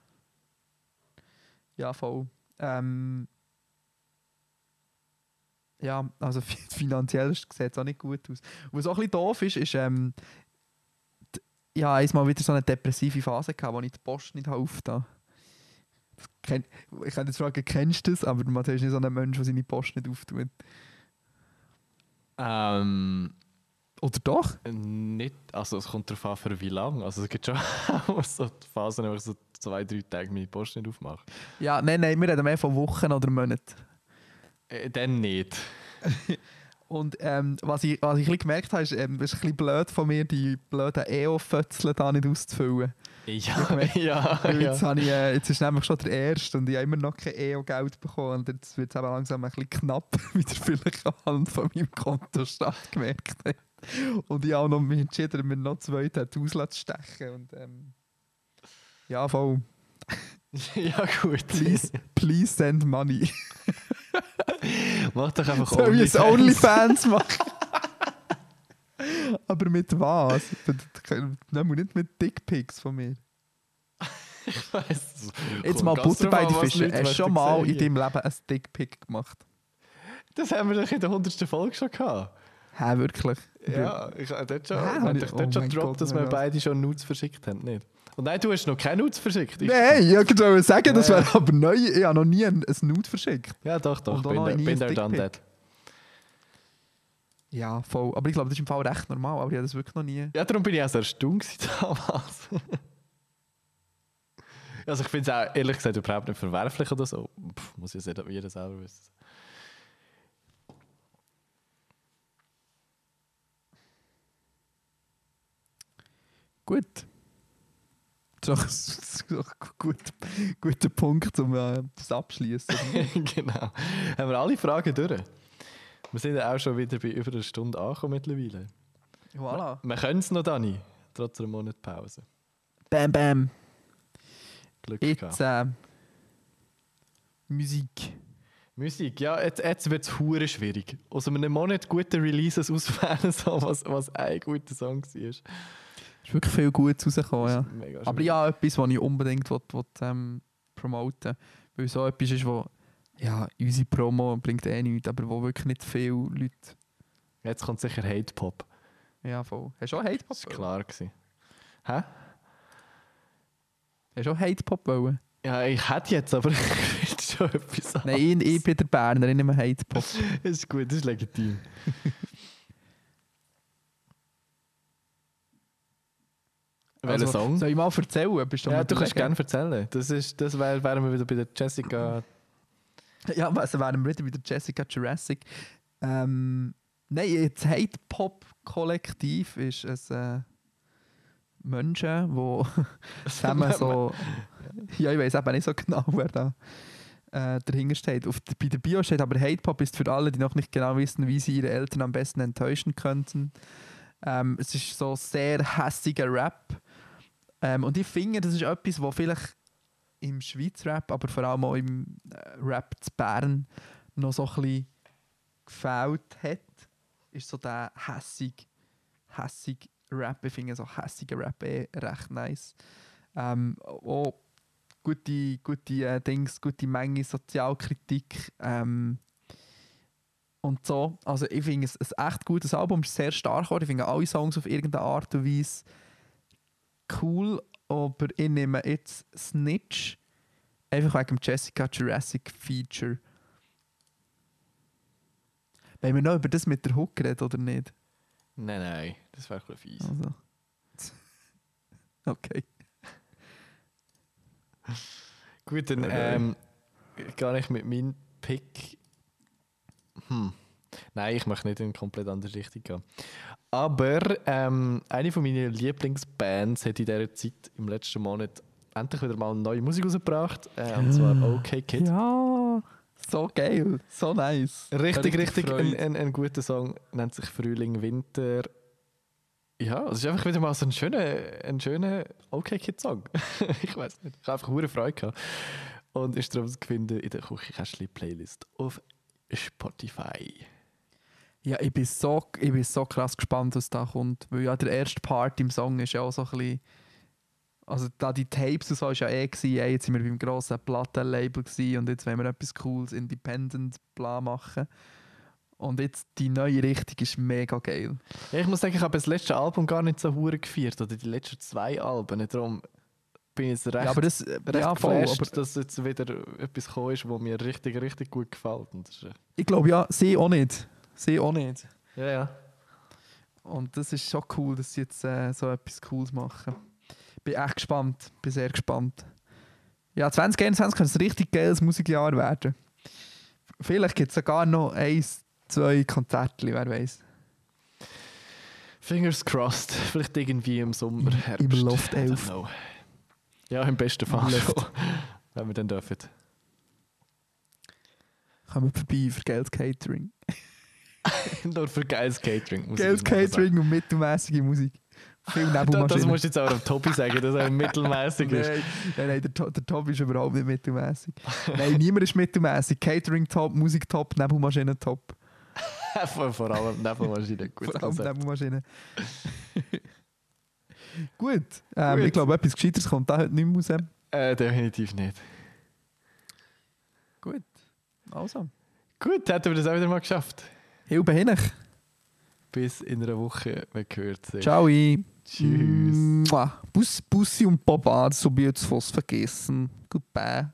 Ja, voll. Ähm, ja, also fi- finanziell sieht es auch nicht gut aus. Was auch ein bisschen doof ist, ist, ähm, d- ja, einmal wieder so eine depressive Phase gehabt, wo ich die Post nicht aufgetan kenn, Ich könnte jetzt fragen, kennst du das? Aber Matthias ist nicht so ein Mensch, der seine Post nicht auftut. Ähm, Oder doch? nicht, also es kommt darauf an, für wie lange. Also es gibt schon auch so Phasen, wo ich so zwei, drei Tage meine Post nicht aufmache. Ja, nein, nein, wir reden mehr von Wochen oder Monaten. Äh, dann nicht. Und ähm, was, ich, was ich ein gemerkt habe, ist, ähm, es ist ein bisschen blöd von mir, die blöden EO-Fötzeln da nicht auszufüllen. Ja, ja, ja. jetzt, habe ich, äh, jetzt ist nämlich schon der erste und ich habe immer noch kein EO-Geld bekommen. Und jetzt wird es eben langsam ein bisschen knapp, wie ihr vielleicht anhand von meinem Kontostand gemerkt habt. Und ich habe auch noch mich entschieden, mir noch zwei Tattoos zu stechen. Und, ähm, ja, voll. ja, gut. Please, please send money. Mach doch einfach Soll ich ein OnlyFans. OnlyFans machen? Aber mit was? Nein, nicht mit Dickpics von mir. Ich weiss. Jetzt mal Butter bei an, die was Fische. Leute Hast du schon mal in deinem Leben ein Dickpic gemacht? Das haben wir doch in der 100. Folge schon gehabt. Hä, wirklich? Ja, ich habe dort schon, wir haben ich- doch oh dort schon gedroppt, dass wir beide schon Nudes verschickt haben, nicht? Und nein, du hast noch keine Nudes verschickt. Ich- Nein, ich wollte sagen, das wäre aber neu. Ich habe noch nie ein, Nude verschickt. Ja, doch, doch. Und Bin bin ein there done that. Ja, voll. Aber ich glaube, das ist im Fall recht normal. Aber ich habe das wirklich noch nie. Ja, darum bin ich auch sehr stumm damals. also ich finde es auch ehrlich gesagt überhaupt nicht verwerflich oder so. Pff, muss ja jeder selber wissen. Gut. Das ist doch ein gut, guter Punkt, um äh, das abschließen. genau. Haben wir alle Fragen durch? Wir sind ja auch schon wieder bei über einer Stunde angekommen mittlerweile. voilà. Wir können es noch, Dani, trotz einer Monatpause. Bam, bam. Glück Jetzt äh, Musik. Musik, ja, jetzt, jetzt wird es hure schwierig. Aus einem Monat gute Releases auswählen, so, was, was ein guter Song war. Ist wirklich viel Gutes rausgekommen, ja. Aber ja, etwas, was ich unbedingt will, will, ähm, promoten Weil so etwas ist, wo ja, unsere Promo bringt eh nichts, aber wo wirklich nicht viele Leute. Jetzt kommt sicher Hate Pop. Ja, voll. Hast du auch Hate-Pop? Das war klar. Gewesen. Hä? Hast du auch Hate-Pop wollen? Ja, ich hätte jetzt, aber ich will schon etwas sagen. Nein, ich, ich bin der Berner, ich nehme Hate-Pop. Ist gut, das ist legitim. Welcher Also, Song? Soll ich mal erzählen? Bist Ja, am du kannst gerne erzählen. Das, ist, das wär, wären wir wieder bei der Jessica. Ja, also wären wir wieder bei der Jessica Jurassic. Ähm, nein, das Hate-Pop-Kollektiv ist es äh, Menschen, die zusammen so. Ja, ich weiß eben nicht so genau, wer da äh, dahinter steht. Auf bei der Bio steht aber Hate-Pop ist für alle, die noch nicht genau wissen, wie sie ihre Eltern am besten enttäuschen könnten. Ähm, es ist so sehr hässiger Rap. Ähm, und ich finde, das ist etwas, was vielleicht im Schweizer Rap, aber vor allem auch im äh, Rap zu Bern noch so ein bisschen gefällt hat, ist so der hässig, hässig Rap. Ich finde so hässiger Rap eh recht nice. Ähm, auch gute, gute äh, Dings, gute Menge Sozialkritik ähm, und so. Also ich finde es ein echt gutes Album, ist sehr stark geworden. Ich finde alle Songs auf irgendeine Art und Weise cool, aber ich nehme jetzt Snitch einfach wegen dem Jessica Jurassic Feature. Wollen wir noch über das mit der Hook reden oder nicht? Nein, nein, das wäre ein bisschen fies. Also. Okay. Gut, dann ähm, gehe ich mit meinem Pick. Hm. Nein, ich möchte nicht in eine komplett andere Richtung gehen. Aber ähm, eine von meinen Lieblingsbands hat in dieser Zeit im letzten Monat endlich wieder mal neue Musik rausgebracht. Äh, und zwar OK Kid. Ja, so geil, so nice. Richtig, Richtig richtig ein, ein, ein guter Song. Nennt sich Frühling, Winter. Ja, es ist einfach wieder mal so ein schöner, ein schöner OK Kid Song. ich weiß nicht. Ich habe einfach hure Freude gehabt. Und ist darum zu finden in der Küchenkästchen Playlist auf Spotify. Ja, ich bin, so, ich bin so krass gespannt, was da kommt. Weil ja der erste Part im Song ist ja auch so ein bisschen. Also da die Tapes und so ist ja eh gewesen, ey, jetzt sind wir beim grossen Plattenlabel und jetzt wollen wir etwas Cooles, Independent, bla machen. Und jetzt die neue Richtung ist mega geil. Ja, ich muss sagen, ich habe das letzte Album gar nicht so hure gefeiert. Oder die letzten zwei Alben. Darum bin ich jetzt recht, ja, aber das, recht ja, voll, geflasht, aber dass jetzt wieder etwas gekommen ist, was mir richtig, richtig gut gefällt. Ich glaube ja, sie auch nicht. Sie auch nicht. ja, ja. Und das ist schon cool, dass sie jetzt äh, so etwas Cooles machen. Bin echt gespannt, bin sehr gespannt. Ja, 2021 könnte es ein richtig geiles Musikjahr werden. Vielleicht gibt es sogar noch eins, zwei Konzerte, wer weiß. Fingers crossed. Vielleicht irgendwie im Sommer, Im- Herbst. im Loft I don't 11. know. Ja, im besten Fall schon. Wenn wir dann dürfen. Kommen wir vorbei für geiles Catering. Nur für geiles Catering. muss Geiles. Catering und mittelmäßige Musik. Viel das Nebelmaschinen. musst du jetzt auch dem Tobi sagen, dass er mittelmäßig ist. Nein, nein, nein der, der Top ist überhaupt nicht mittelmäßig. nein, niemand ist mittelmäßig. Catering top, Musik top, Nebelmaschinen top. vor, vor allem Nebelmaschine. Gut Vor allem. Nebelmaschinen. Gut. Ähm, Gut. Ich glaube, etwas Gescheiteres kommt da heute nicht mehr raus. Äh, definitiv nicht. Gut. Also. Gut, hätten wir das auch wieder mal geschafft. Hilfe hin. Bis in einer Woche. Wir gehört sich. Ciao. Tschüss. Mua. Bus, Bussi und Baba, so wie jetzt fast vergessen. Goodbye.